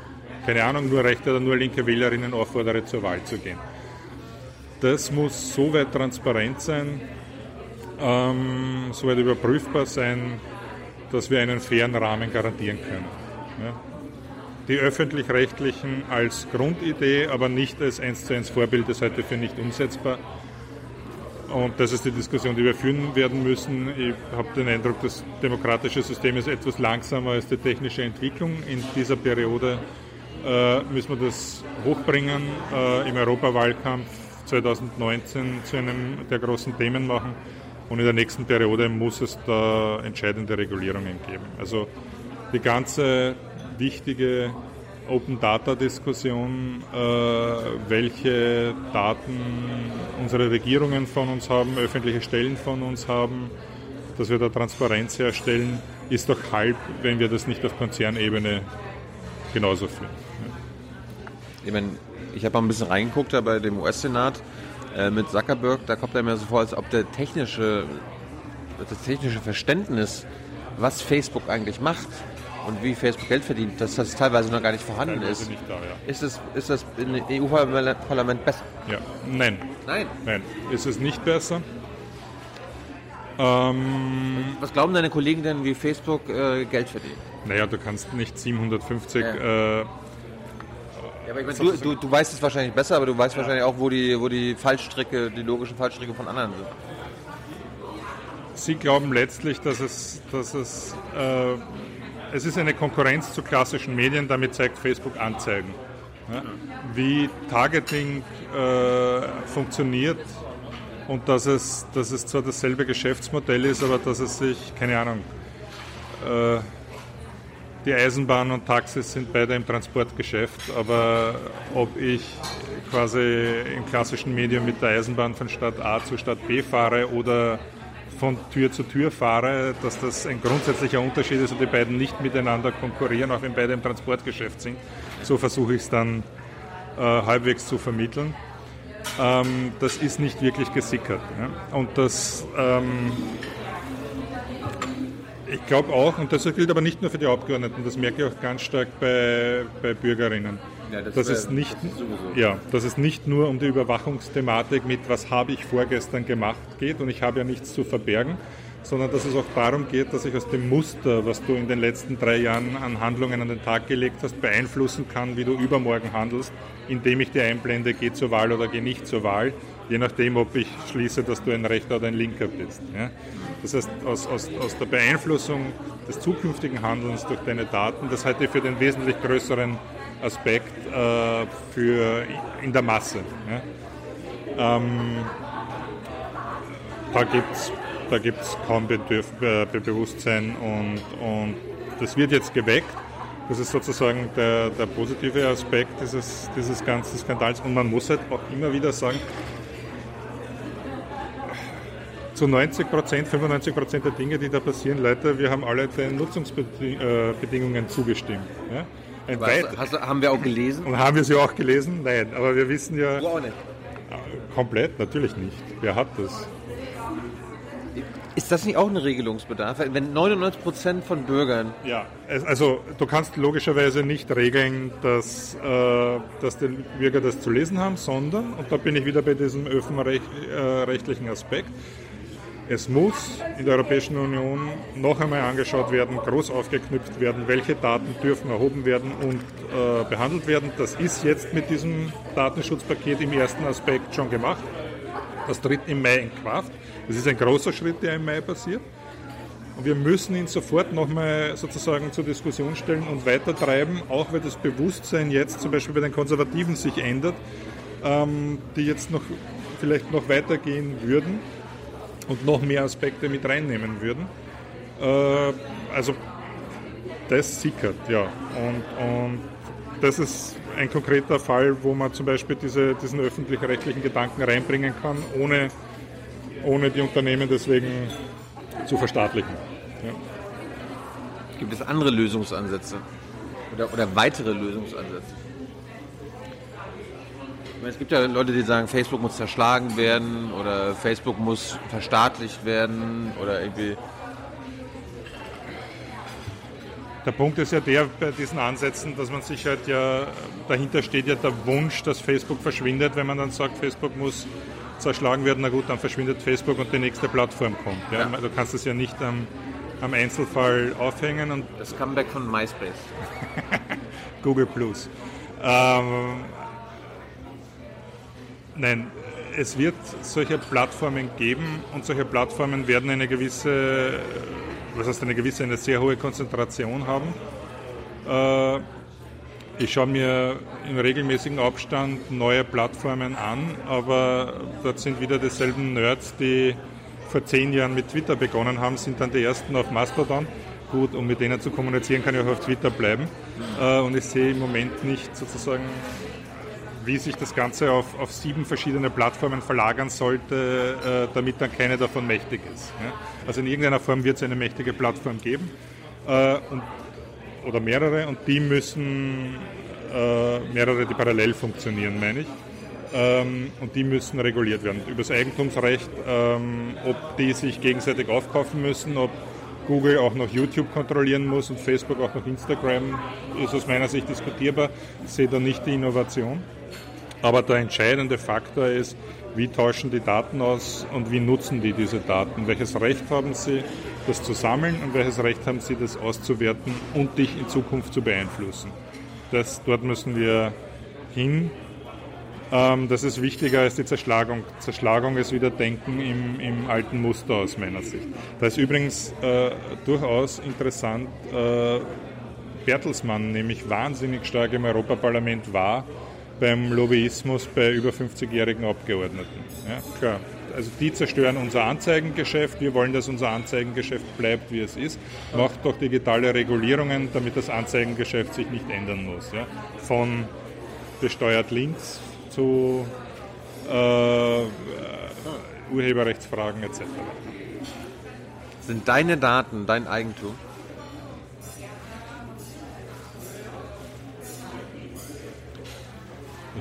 keine Ahnung, nur rechte oder nur linke Wählerinnen auffordere, zur Wahl zu gehen. Das muss so weit transparent sein, ähm, so weit überprüfbar sein, dass wir einen fairen Rahmen garantieren können. Ja. Die öffentlich-rechtlichen als Grundidee, aber nicht als eins zu eins Vorbild ist heute für nicht umsetzbar. Und das ist die Diskussion, die wir führen werden müssen. Ich habe den Eindruck, das demokratische System ist etwas langsamer als die technische Entwicklung in dieser Periode äh, müssen wir das hochbringen, äh, im Europawahlkampf 2019 zu einem der großen Themen machen. Und in der nächsten Periode muss es da entscheidende Regulierungen geben. Also die ganze wichtige Open Data Diskussion, äh, welche Daten unsere Regierungen von uns haben, öffentliche Stellen von uns haben, dass wir da Transparenz herstellen, ist doch halb, wenn wir das nicht auf Konzernebene genauso führen. Ich meine, ich habe mal ein bisschen reingeguckt da bei dem US-Senat äh, mit Zuckerberg, da kommt er mir so vor, als ob der technische, das technische Verständnis, was Facebook eigentlich macht und wie Facebook Geld verdient, dass das teilweise noch gar nicht vorhanden Teilweise ist. nicht da, ja. Ist das, ist das im EU-Parlament besser? Ja, nein, Nein. nein, ist es nicht besser. Ähm, Was glauben deine Kollegen denn, wie Facebook äh, Geld verdient? naja, du kannst nicht 750 Ja. äh, Ja, aber ich meine, du, du, du weißt es wahrscheinlich besser, aber du weißt wahrscheinlich auch, wo die, wo die Fallstricke, die logischen Fallstricke von anderen sind. Sie glauben letztlich, dass es, dass es, äh, es ist eine Konkurrenz zu klassischen Medien, damit zeigt Facebook Anzeigen. Ja? Wie Targeting äh, funktioniert und dass es, dass es zwar dasselbe Geschäftsmodell ist, aber dass es sich, keine Ahnung, äh, die Eisenbahn und Taxis sind beide im Transportgeschäft, aber ob ich quasi im klassischen Medium mit der Eisenbahn von Stadt A zu Stadt B fahre oder von Tür zu Tür fahre, dass das ein grundsätzlicher Unterschied ist und die beiden nicht miteinander konkurrieren, auch wenn beide im Transportgeschäft sind. So versuche ich es dann äh, halbwegs zu vermitteln. Ähm, das ist nicht wirklich gesickert. Ja? Und das, ähm, ich glaube auch, und das gilt aber nicht nur für die Abgeordneten, das merke ich auch ganz stark bei, bei Bürgerinnen. Ja, das dass, wär- es nicht, das ist ja, dass es nicht nur um die Überwachungsthematik mit was habe ich vorgestern gemacht geht und ich habe ja nichts zu verbergen, sondern dass es auch darum geht, dass ich aus dem Muster, was du in den letzten drei Jahren an Handlungen an den Tag gelegt hast, beeinflussen kann, wie du übermorgen handelst, indem ich dir einblende, geh zur Wahl oder geh nicht zur Wahl, je nachdem, ob ich schließe, dass du ein Rechter oder ein Linker bist. Ja? Das heißt, aus, aus, aus der Beeinflussung des zukünftigen Handelns durch deine Daten, das halte ich für den wesentlich größeren Aspekt äh, für in der Masse. Ja? Ähm, da gibt es da gibt's kaum Bedürf Be Be Bewusstsein und, und das wird jetzt geweckt. Das ist sozusagen der, der positive Aspekt dieses, dieses ganzen Skandals. Und man muss halt auch immer wieder sagen, zu 90 Prozent, 95 Prozent der Dinge, die da passieren, Leute, wir haben alle den Nutzungsbedingungen zugestimmt. Ja? Ein weit, Hast, haben wir auch gelesen? und haben wir sie auch gelesen? Nein, aber wir wissen ja Du auch nicht. komplett, natürlich nicht. Wer hat das? Ist das nicht auch ein Regelungsbedarf? Wenn 99% von Bürgern Ja, also du kannst logischerweise nicht regeln, dass, äh, dass die Bürger das zu lesen haben, sondern, und da bin ich wieder bei diesem öffentlichen Aspekt, es muss in der Europäischen Union noch einmal angeschaut werden, groß aufgeknüpft werden, welche Daten dürfen erhoben werden und äh, behandelt werden. Das ist jetzt mit diesem Datenschutzpaket im ersten Aspekt schon gemacht. Das tritt im Mai in Kraft. Das ist ein großer Schritt, der im Mai passiert. Und wir müssen ihn sofort nochmal sozusagen zur Diskussion stellen und weitertreiben, auch weil das Bewusstsein jetzt zum Beispiel bei den Konservativen sich ändert, ähm, die jetzt noch vielleicht noch weitergehen würden und noch mehr Aspekte mit reinnehmen würden. Äh, also das sickert, ja. Und, und das ist ein konkreter Fall, wo man zum Beispiel diese, diesen öffentlich-rechtlichen Gedanken reinbringen kann, ohne, ohne die Unternehmen deswegen zu verstaatlichen. Ja. gibt es andere Lösungsansätze oder, oder weitere Lösungsansätze. Es gibt ja Leute, die sagen, Facebook muss zerschlagen werden oder Facebook muss verstaatlicht werden oder irgendwie. Der Punkt ist ja der bei diesen Ansätzen, dass man sich halt ja, dahinter steht ja der Wunsch, dass Facebook verschwindet. Wenn man dann sagt, Facebook muss zerschlagen werden, na gut, dann verschwindet Facebook und die nächste Plattform kommt. Ja? Ja. Du kannst es ja nicht am, am Einzelfall aufhängen und Das Comeback von MySpace. Google Plus. Ähm, nein, es wird solche Plattformen geben und solche Plattformen werden eine gewisse, was heißt eine gewisse, eine sehr hohe Konzentration haben. Äh, ich schaue mir im regelmäßigen Abstand neue Plattformen an, aber dort sind wieder dieselben Nerds, die vor zehn Jahren mit Twitter begonnen haben, sind dann die ersten auf Mastodon. Gut, um mit denen zu kommunizieren, kann ich auch auf Twitter bleiben. Äh, und ich sehe im Moment nicht sozusagen, wie sich das Ganze auf, auf sieben verschiedene Plattformen verlagern sollte, äh, damit dann keine davon mächtig ist. Ja? Also in irgendeiner Form wird es eine mächtige Plattform geben äh, und, oder mehrere und die müssen äh, mehrere, die parallel funktionieren, meine ich. Ähm, und die müssen reguliert werden. Über das Eigentumsrecht, ähm, ob die sich gegenseitig aufkaufen müssen, ob Google auch noch YouTube kontrollieren muss und Facebook auch noch Instagram, ist aus meiner Sicht diskutierbar. Ich sehe da nicht die Innovation. Aber der entscheidende Faktor ist, wie tauschen die Daten aus und wie nutzen die diese Daten? Welches Recht haben sie, das zu sammeln und welches Recht haben sie, das auszuwerten und dich in Zukunft zu beeinflussen? Das, dort müssen wir hin. Ähm, das ist wichtiger als die Zerschlagung. Zerschlagung ist wieder Denken im, im alten Muster aus meiner Sicht. Da ist übrigens äh, durchaus interessant, äh, Bertelsmann nämlich wahnsinnig stark im Europaparlament war, beim Lobbyismus bei über 50-jährigen Abgeordneten. Ja, klar. Also die zerstören unser Anzeigengeschäft. Wir wollen, dass unser Anzeigengeschäft bleibt, wie es ist. Macht doch digitale Regulierungen, damit das Anzeigengeschäft sich nicht ändern muss. Ja. Von besteuert links zu äh, Urheberrechtsfragen etc. Sind deine Daten dein Eigentum?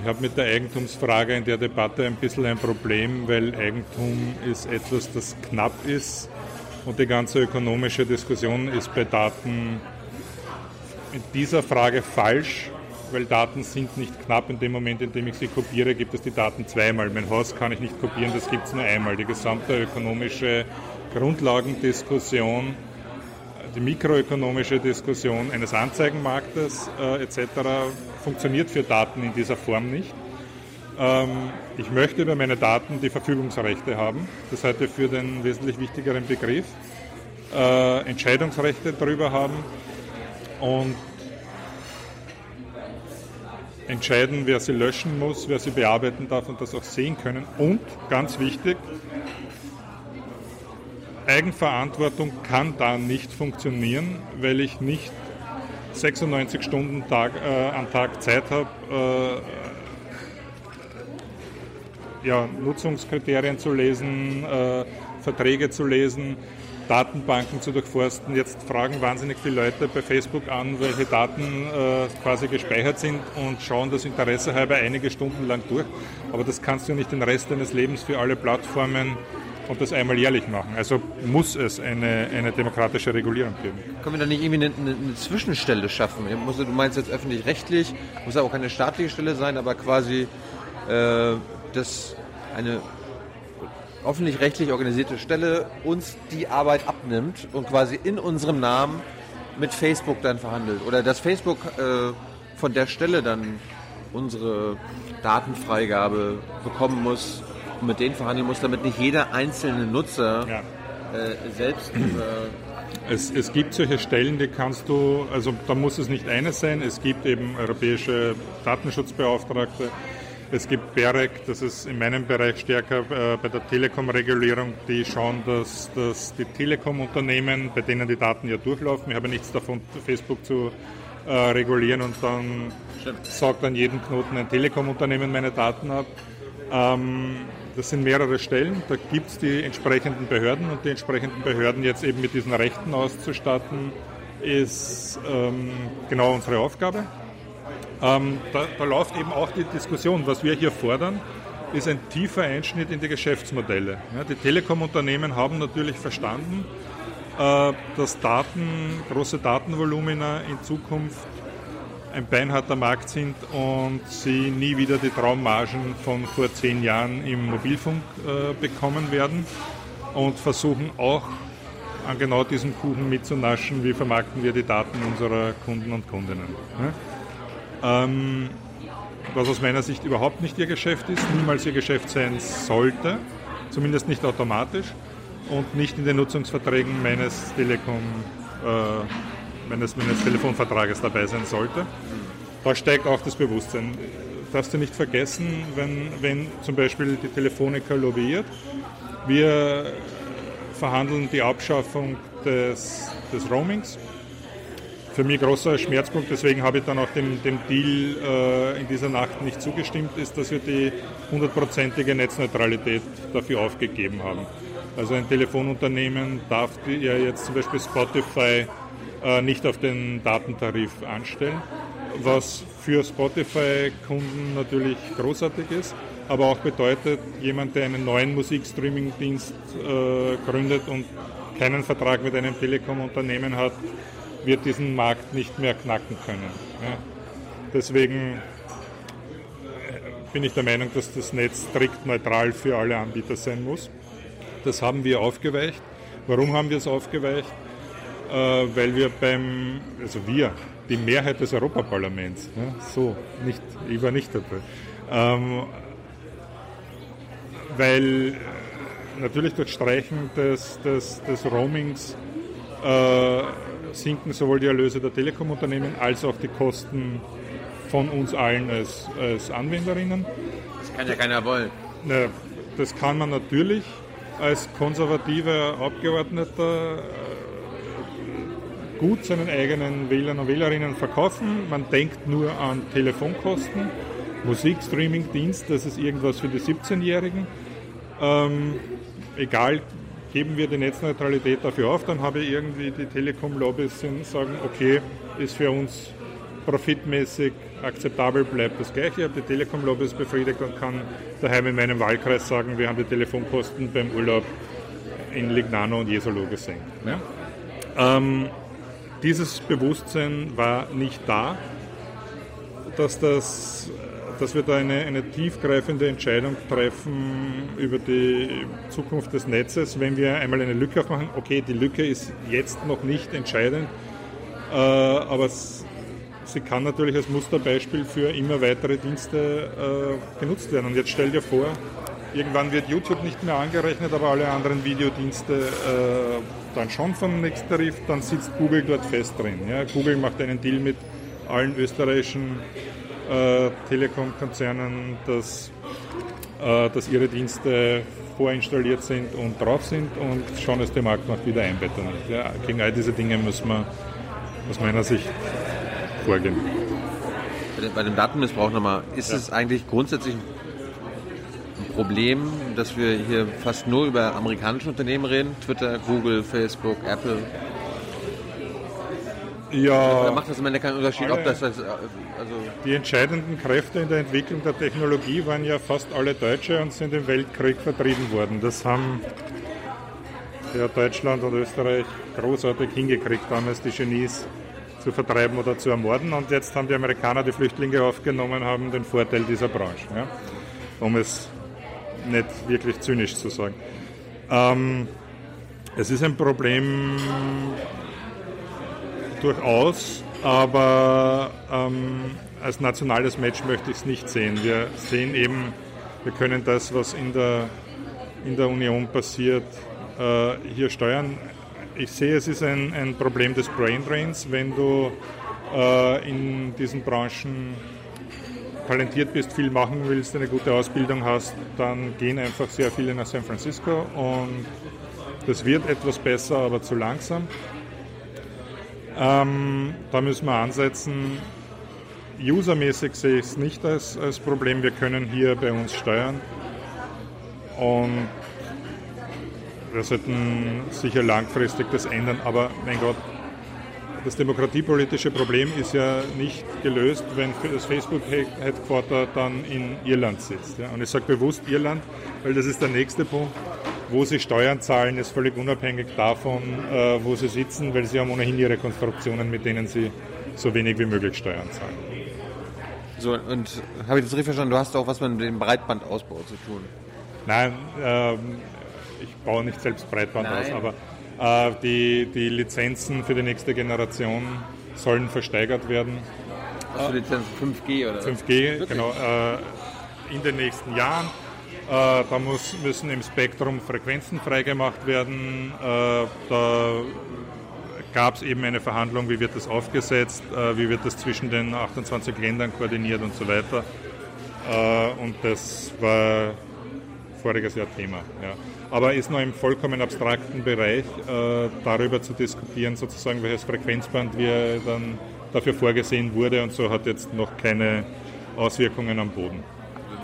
Ich habe mit der Eigentumsfrage in der Debatte ein bisschen ein Problem, weil Eigentum ist etwas, das knapp ist und die ganze ökonomische Diskussion ist bei Daten in dieser Frage falsch, weil Daten sind nicht knapp. In dem Moment, in dem ich sie kopiere, gibt es die Daten zweimal. Mein Haus kann ich nicht kopieren, das gibt es nur einmal. Die gesamte ökonomische Grundlagendiskussion die mikroökonomische Diskussion eines Anzeigenmarktes äh, etc. funktioniert für Daten in dieser Form nicht. Ähm, ich möchte über meine Daten die Verfügungsrechte haben. Das halte ich für den wesentlich wichtigeren Begriff. Äh, Entscheidungsrechte darüber haben und entscheiden, wer sie löschen muss, wer sie bearbeiten darf und das auch sehen können. Und ganz wichtig, Eigenverantwortung kann da nicht funktionieren, weil ich nicht 96 Stunden Tag, äh, am Tag Zeit habe, äh, ja, Nutzungskriterien zu lesen, äh, Verträge zu lesen, Datenbanken zu durchforsten. Jetzt fragen wahnsinnig viele Leute bei Facebook an, welche Daten äh, quasi gespeichert sind und schauen das Interesse halber einige Stunden lang durch. Aber das kannst du nicht den Rest deines Lebens für alle Plattformen und das einmal jährlich machen. Also muss es eine, eine demokratische Regulierung geben. Können wir da nicht irgendwie eine, eine Zwischenstelle schaffen? Du meinst jetzt öffentlich-rechtlich, muss auch keine staatliche Stelle sein, aber quasi äh, dass eine öffentlich-rechtlich organisierte Stelle uns die Arbeit abnimmt und quasi in unserem Namen mit Facebook dann verhandelt. Oder dass Facebook äh, von der Stelle dann unsere Datenfreigabe bekommen muss und mit denen verhandeln muss, damit nicht jeder einzelne Nutzer ja. äh, selbst. Äh es, es, gibt solche Stellen, die kannst du, also da muss es nicht eine sein, es gibt eben europäische Datenschutzbeauftragte, es gibt BEREC, das ist in meinem Bereich stärker äh, bei der Telekom-Regulierung, die schauen, dass, dass die Telekom-Unternehmen, bei denen die Daten ja durchlaufen, ich habe nichts davon, Facebook zu äh, regulieren und dann Stimmt. sagt an jedem Knoten ein Telekom-Unternehmen meine Daten ab. Ähm, das sind mehrere Stellen, da gibt es die entsprechenden Behörden und die entsprechenden Behörden jetzt eben mit diesen Rechten auszustatten, ist ähm, genau unsere Aufgabe. Ähm, da, da läuft eben auch die Diskussion, was wir hier fordern, ist ein tiefer Einschnitt in die Geschäftsmodelle. Ja, die Telekom-Unternehmen haben natürlich verstanden, äh, dass Daten, große Datenvolumina in Zukunft ein beinharter Markt sind und sie nie wieder die Traummargen von vor zehn Jahren im Mobilfunk äh, bekommen werden und versuchen auch an genau diesem Kuchen mitzunaschen, wie vermarkten wir die Daten unserer Kunden und Kundinnen. Ja? Ähm, was aus meiner Sicht überhaupt nicht ihr Geschäft ist, niemals ihr Geschäft sein sollte, zumindest nicht automatisch und nicht in den Nutzungsverträgen meines Telekom äh, meines, meines Telefonvertrages dabei sein sollte. Da steigt auch das Bewusstsein. Darfst du nicht vergessen, wenn, wenn zum Beispiel die Telefonica lobbyiert, wir verhandeln die Abschaffung des, des Roamings. Für mich großer Schmerzpunkt, deswegen habe ich dann auch dem, dem Deal äh, in dieser Nacht nicht zugestimmt, ist, dass wir die hundertprozentige Netzneutralität dafür aufgegeben haben. Also ein Telefonunternehmen darf ja jetzt zum Beispiel Spotify nicht auf den Datentarif anstellen. was für Spotify-Kunden natürlich großartig ist, aber auch bedeutet, jemand, der einen neuen Musikstreaming-Dienst äh, gründet und keinen Vertrag mit einem Telekom-Unternehmen hat, wird diesen Markt nicht mehr knacken können. Ja. Deswegen bin ich der Meinung, dass das Netz strikt neutral für alle Anbieter sein muss. Das haben wir aufgeweicht. Warum haben wir es aufgeweicht? Äh, weil wir beim, also wir, die Mehrheit des Europaparlaments, ja, so, nicht, ich war nicht dabei, ähm, weil äh, natürlich durch Streichen des, des, des Roamings äh, sinken sowohl die Erlöse der Telekom-Unternehmen als auch die Kosten von uns allen als, als Anwenderinnen. Das kann ja keiner wollen. Das kann man natürlich als konservativer Abgeordneter äh, gut seinen eigenen Wählern und Wählerinnen verkaufen. Man denkt nur an Telefonkosten, Musikstreaming-Dienst, das ist irgendwas für die 17-Jährigen. Ähm, egal, geben wir die Netzneutralität dafür auf, dann habe ich irgendwie die Telekom-Lobbys sagen, okay, ist für uns profitmäßig akzeptabel bleibt das Gleiche. Ich habe die Telekom-Lobby befriedigt und kann daheim in meinem Wahlkreis sagen, wir haben die Telefonkosten beim Urlaub in Lignano und Jesolo gesenkt. Ja? Ähm, dieses Bewusstsein war nicht da, dass, das, dass wir da eine, eine tiefgreifende Entscheidung treffen über die Zukunft des Netzes, wenn wir einmal eine Lücke aufmachen. Okay, die Lücke ist jetzt noch nicht entscheidend, äh, aber es sie kann natürlich als Musterbeispiel für immer weitere Dienste äh, genutzt werden. Und jetzt stell dir vor, irgendwann wird YouTube nicht mehr angerechnet, aber alle anderen Videodienste äh, dann schon vom nächsten Tarif, dann sitzt Google dort fest drin. Ja? Google macht einen Deal mit allen österreichischen äh, Telekom-Konzernen, dass, äh, dass ihre Dienste vorinstalliert sind und drauf sind und schon ist der Marktmacht wieder einbetten. Ja, gegen all diese Dinge muss man aus meiner Sicht vorgehen. Bei dem Datenmissbrauch nochmal, ist ja. es eigentlich grundsätzlich ein Problem, dass wir hier fast nur über amerikanische Unternehmen reden? Twitter, Google, Facebook, Apple? Ja. Oder macht das im Endeffekt keinen Unterschied, ob das. Also die entscheidenden Kräfte in der Entwicklung der Technologie waren ja fast alle Deutsche und sind im Weltkrieg vertrieben worden. Das haben ja, Deutschland und Österreich großartig hingekriegt, damals die Genies zu vertreiben oder zu ermorden. Und jetzt haben die Amerikaner die Flüchtlinge aufgenommen, haben den Vorteil dieser Branche, ja? um es nicht wirklich zynisch zu sagen. Ähm, es ist ein Problem durchaus, aber ähm, als nationales Match möchte ich es nicht sehen. Wir sehen eben, wir können das, was in der, in der Union passiert, äh, hier steuern ich sehe, es ist ein, ein Problem des Brain Drains, wenn du äh, in diesen Branchen talentiert bist, viel machen willst, eine gute Ausbildung hast, dann gehen einfach sehr viele nach San Francisco und das wird etwas besser, aber zu langsam. Ähm, da müssen wir ansetzen. Usermäßig sehe ich es nicht als, als Problem. Wir können hier bei uns steuern. Und wir sollten sicher langfristig das ändern, aber mein Gott, das demokratiepolitische Problem ist ja nicht gelöst, wenn das Facebook-Headquarter dann in Irland sitzt. Ja. Und ich sage bewusst Irland, weil das ist der nächste Punkt. Wo sie Steuern zahlen, ist völlig unabhängig davon, äh, wo sie sitzen, weil sie haben ohnehin ihre Konstruktionen, mit denen sie so wenig wie möglich Steuern zahlen. So, und habe ich das richtig verstanden? Du hast auch was mit dem Breitbandausbau zu tun. Nein, ähm, ich baue nicht selbst Breitband Nein. aus, aber die, die Lizenzen für die nächste Generation sollen versteigert werden. Für Lizenzen? 5G oder? 5G, Wirklich? genau. Äh, in den nächsten Jahren. Äh, da muss, müssen im Spektrum Frequenzen freigemacht werden. Äh, da gab es eben eine Verhandlung, wie wird das aufgesetzt, äh, wie wird das zwischen den 28 Ländern koordiniert und so weiter. Äh, und das war voriges Jahr Thema. Ja aber ist noch im vollkommen abstrakten Bereich, äh, darüber zu diskutieren, sozusagen, welches Frequenzband wir dann dafür vorgesehen wurde und so hat jetzt noch keine Auswirkungen am Boden.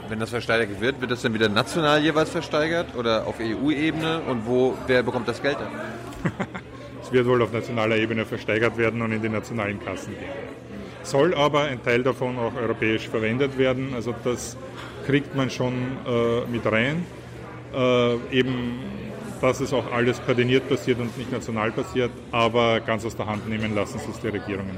Wenn das versteigert wird, wird das dann wieder national jeweils versteigert oder auf EU-Ebene und wo, wer bekommt das Geld dann? es wird wohl auf nationaler Ebene versteigert werden und in die nationalen Kassen gehen. soll aber ein Teil davon auch europäisch verwendet werden. Also das kriegt man schon äh, mit rein. Äh, eben, dass es auch alles koordiniert passiert und nicht national passiert, aber ganz aus der Hand nehmen lassen sich die Regierungen.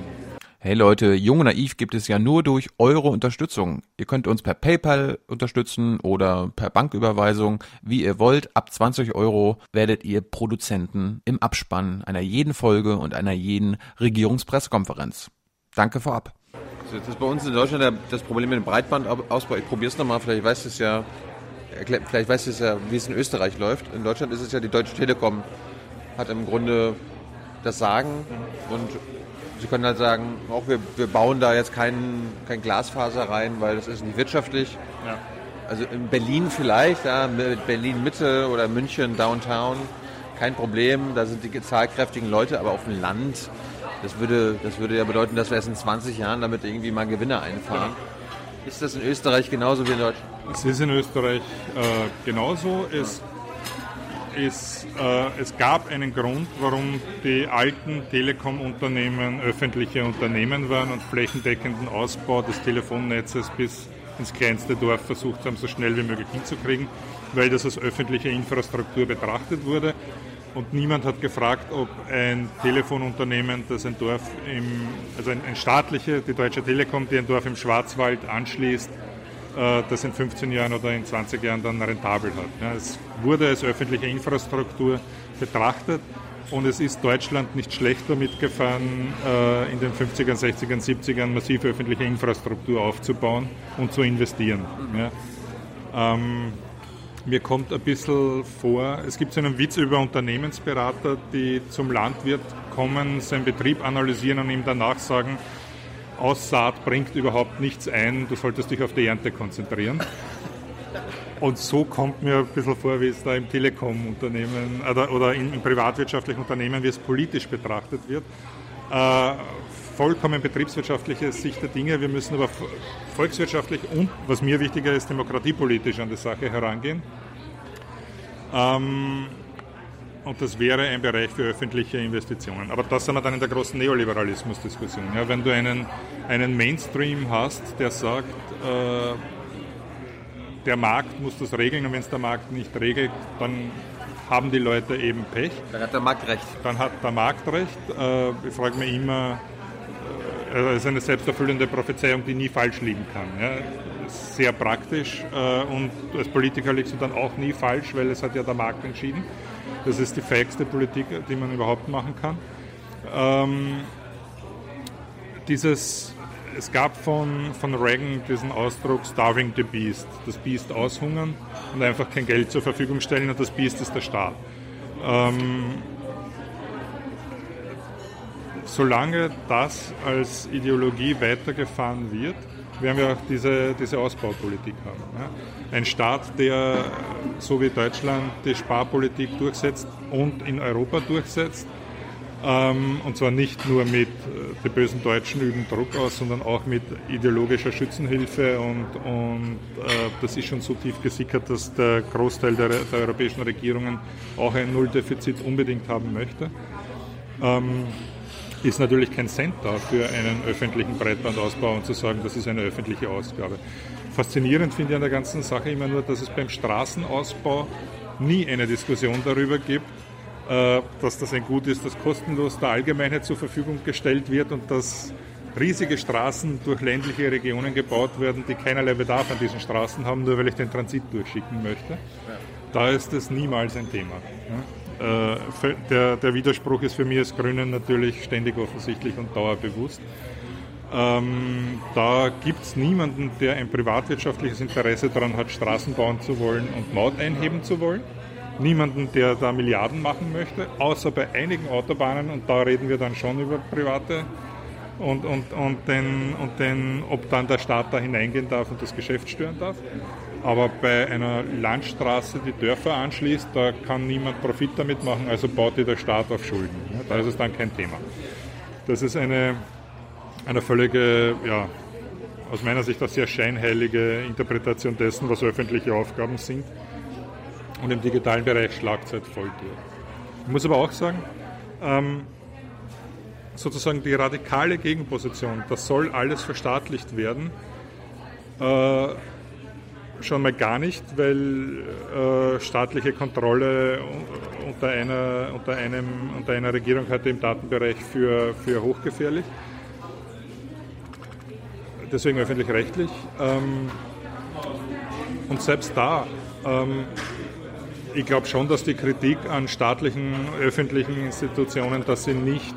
Hey Leute, Jung und Naiv gibt es ja nur durch eure Unterstützung. Ihr könnt uns per PayPal unterstützen oder per Banküberweisung, wie ihr wollt. Ab 20 Euro werdet ihr Produzenten im Abspann einer jeden Folge und einer jeden Regierungspressekonferenz. Danke vorab. Das ist bei uns in Deutschland das Problem mit dem Breitbandausbau. Ich probiere es nochmal, vielleicht weißt du es ja, vielleicht weißt du es ja, wie es in Österreich läuft. In Deutschland ist es ja die Deutsche Telekom, hat im Grunde das Sagen und Sie können halt sagen, auch wir, wir bauen da jetzt kein, kein Glasfaser rein, weil das ist nicht wirtschaftlich. Ja. Also in Berlin vielleicht, ja, Berlin Mitte oder München Downtown, kein Problem, da sind die zahlkräftigen Leute, aber auf dem Land, das würde, das würde ja bedeuten, dass wir erst in 20 Jahren damit irgendwie mal Gewinne einfahren. Ja. Ist das in Österreich genauso wie in Deutschland? Es ist in Österreich äh, genauso. Es ist, äh, es gab einen Grund, warum die alten Telekom-Unternehmen öffentliche Unternehmen waren und flächendeckenden Ausbau des Telefonnetzes bis ins kleinste Dorf versucht haben, so schnell wie möglich hinzukriegen, weil das als öffentliche Infrastruktur betrachtet wurde. Und niemand hat gefragt, ob ein Telefonunternehmen, das ein Dorf im, also ein, ein staatliche, die Deutsche Telekom, die ein Dorf im Schwarzwald anschließt, äh, das in 15 Jahren oder in 20 Jahren dann rentabel hat. es wurde als öffentliche Infrastruktur betrachtet und es ist Deutschland nicht schlecht damit gefahren, äh, in den 50ern, 60ern, 70ern massive öffentliche Infrastruktur aufzubauen und zu investieren. Ähm, mir kommt ein bisschen vor, es gibt so einen Witz über Unternehmensberater, die zum Landwirt kommen, seinen Betrieb analysieren und ihm danach sagen, Aussaat bringt überhaupt nichts ein, du solltest dich auf die Ernte konzentrieren. Und so kommt mir ein bisschen vor, wie es da im Telekom-Unternehmen oder, oder in, in, privatwirtschaftlichen Unternehmen, wie es politisch betrachtet wird. Äh, vollkommen betriebswirtschaftliche Sicht der Dinge. Wir müssen aber volkswirtschaftlich und, was mir wichtiger ist, demokratiepolitisch an die Sache herangehen. Ähm, und das wäre ein Bereich für öffentliche Investitionen. Aber das sind wir dann in der großen Neoliberalismus-Diskussion. Ja, wenn du einen, einen Mainstream hast, der sagt, äh, der Markt muss das regeln und wenn es der Markt nicht regelt, dann haben die Leute eben Pech. Dann hat der Markt recht. Dann hat der Markt recht. Äh, ich frage mich immer, äh, es ist eine selbsterfüllende Prophezeiung, die nie falsch liegen kann. Ja. Sehr praktisch äh, und als Politiker liegst du dann auch nie falsch, weil es hat ja der Markt entschieden. Das ist die feigste Politik, die man überhaupt machen kann. Ähm, dieses, es gab von, von Reagan diesen Ausdruck Starving the Beast, das Biest aushungern und einfach kein Geld zur Verfügung stellen und das Biest ist der Staat. Ähm, solange das als Ideologie weitergefahren wird, werden wir auch diese, diese Ausbaupolitik haben. Ein Staat, der so wie Deutschland die Sparpolitik durchsetzt und in Europa durchsetzt, ähm, und zwar nicht nur mit äh, die bösen Deutschen üben Druck aus, sondern auch mit ideologischer Schützenhilfe und, und äh, das ist schon so tief gesickert, dass der Großteil der, der europäischen Regierungen auch ein Nulldefizit unbedingt haben möchte. Ähm, ist natürlich kein Cent da für einen öffentlichen Breitbandausbau und zu sagen, das ist eine öffentliche Ausgabe. Faszinierend finde ich an der ganzen Sache immer nur, dass es beim Straßenausbau nie eine Diskussion darüber gibt, äh, dass das ein Gut ist, das kostenlos der Allgemeinheit zur Verfügung gestellt wird und dass riesige Straßen durch ländliche Regionen gebaut werden, die keinerlei Bedarf an diesen Straßen haben, nur weil ich den Transit durchschicken möchte. Da ist das niemals ein Thema. Äh, der, der, Widerspruch ist für mich als Grünen natürlich ständig offensichtlich und dauerbewusst. Ähm, da gibt es niemanden, der ein privatwirtschaftliches Interesse daran hat, Straßen bauen zu wollen und Maut einheben zu wollen. Niemanden, der da Milliarden machen möchte, außer bei einigen Autobahnen, und da reden wir dann schon über private und, und, und, den, und den, ob dann der Staat da hineingehen darf und das Geschäft stören darf. Aber bei einer Landstraße, die Dörfer anschließt, da kann niemand Profit damit machen, also baut die der Staat auf Schulden. Da ist es dann kein Thema. Das ist eine, eine völlige, ja, aus meiner Sicht eine sehr scheinheilige Interpretation dessen, was öffentliche Aufgaben sind. Und im digitalen Bereich Schlagzeit voll durch. Ich muss aber auch sagen, ähm, sozusagen die radikale Gegenposition, das soll alles verstaatlicht werden, äh, schon mal gar nicht, weil äh, staatliche Kontrolle unter einer, unter, einem, unter einer Regierung heute im Datenbereich für, für hochgefährlich. Deswegen öffentlich-rechtlich. Ähm, und selbst da, ähm, ich glaube schon, dass die Kritik an staatlichen, öffentlichen Institutionen, dass sie nicht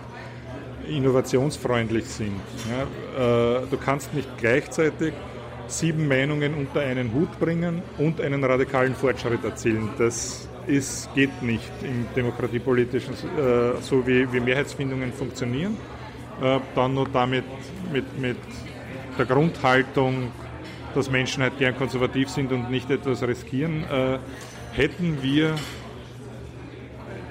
innovationsfreundlich sind. Ja, äh, du kannst nicht gleichzeitig sieben Meinungen unter einen Hut bringen und einen radikalen Fortschritt erzielen. Das ist, geht nicht im demokratiepolitischen, äh, so wie, wie Mehrheitsfindungen funktionieren. Äh, dann nur damit mit, mit der Grundhaltung, dass Menschen halt gern konservativ sind und nicht etwas riskieren, äh, hätten wir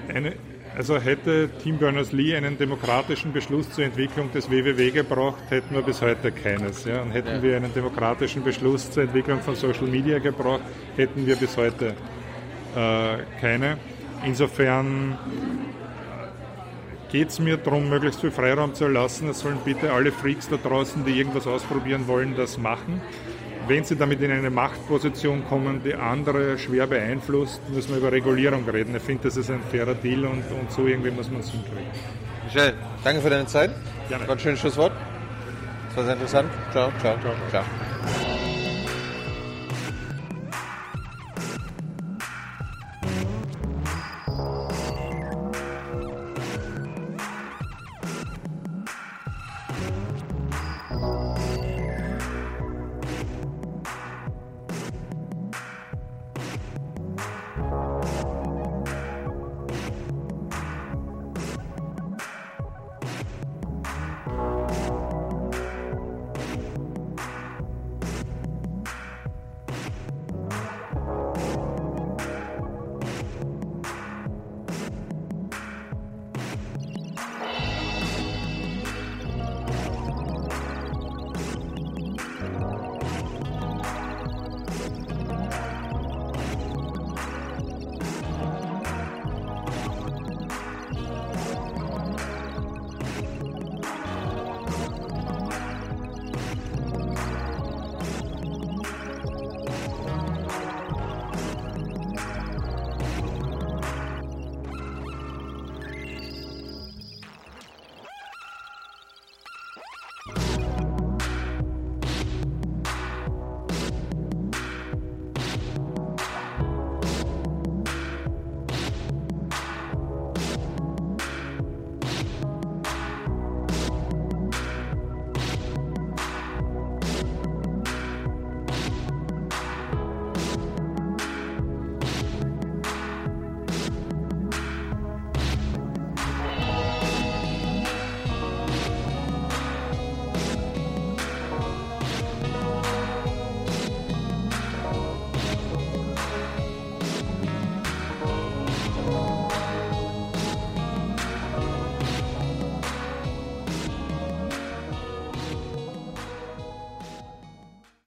eine also hätte Tim Berners-Lee einen demokratischen Beschluss zur Entwicklung des WWW gebraucht, hätten wir bis heute keines. Ja? Und hätten ja. wir einen demokratischen Beschluss zur Entwicklung von Social Media gebraucht, hätten wir bis heute äh, keine. Insofern geht es mir darum, möglichst viel Freiraum zu erlassen. Es sollen bitte alle Freaks da draußen, die irgendwas ausprobieren wollen, das machen wenn sie damit in eine Machtposition kommen, die andere schwer beeinflusst, müssen wir über Regulierung reden. Ich finde, das ist ein fairer Deal und, und so irgendwie muss man es hinkriegen. Michel, danke für deine Zeit. Gerne. War schönes Schlusswort. Das war sehr interessant. Ciao, ciao, ciao. ciao. ciao.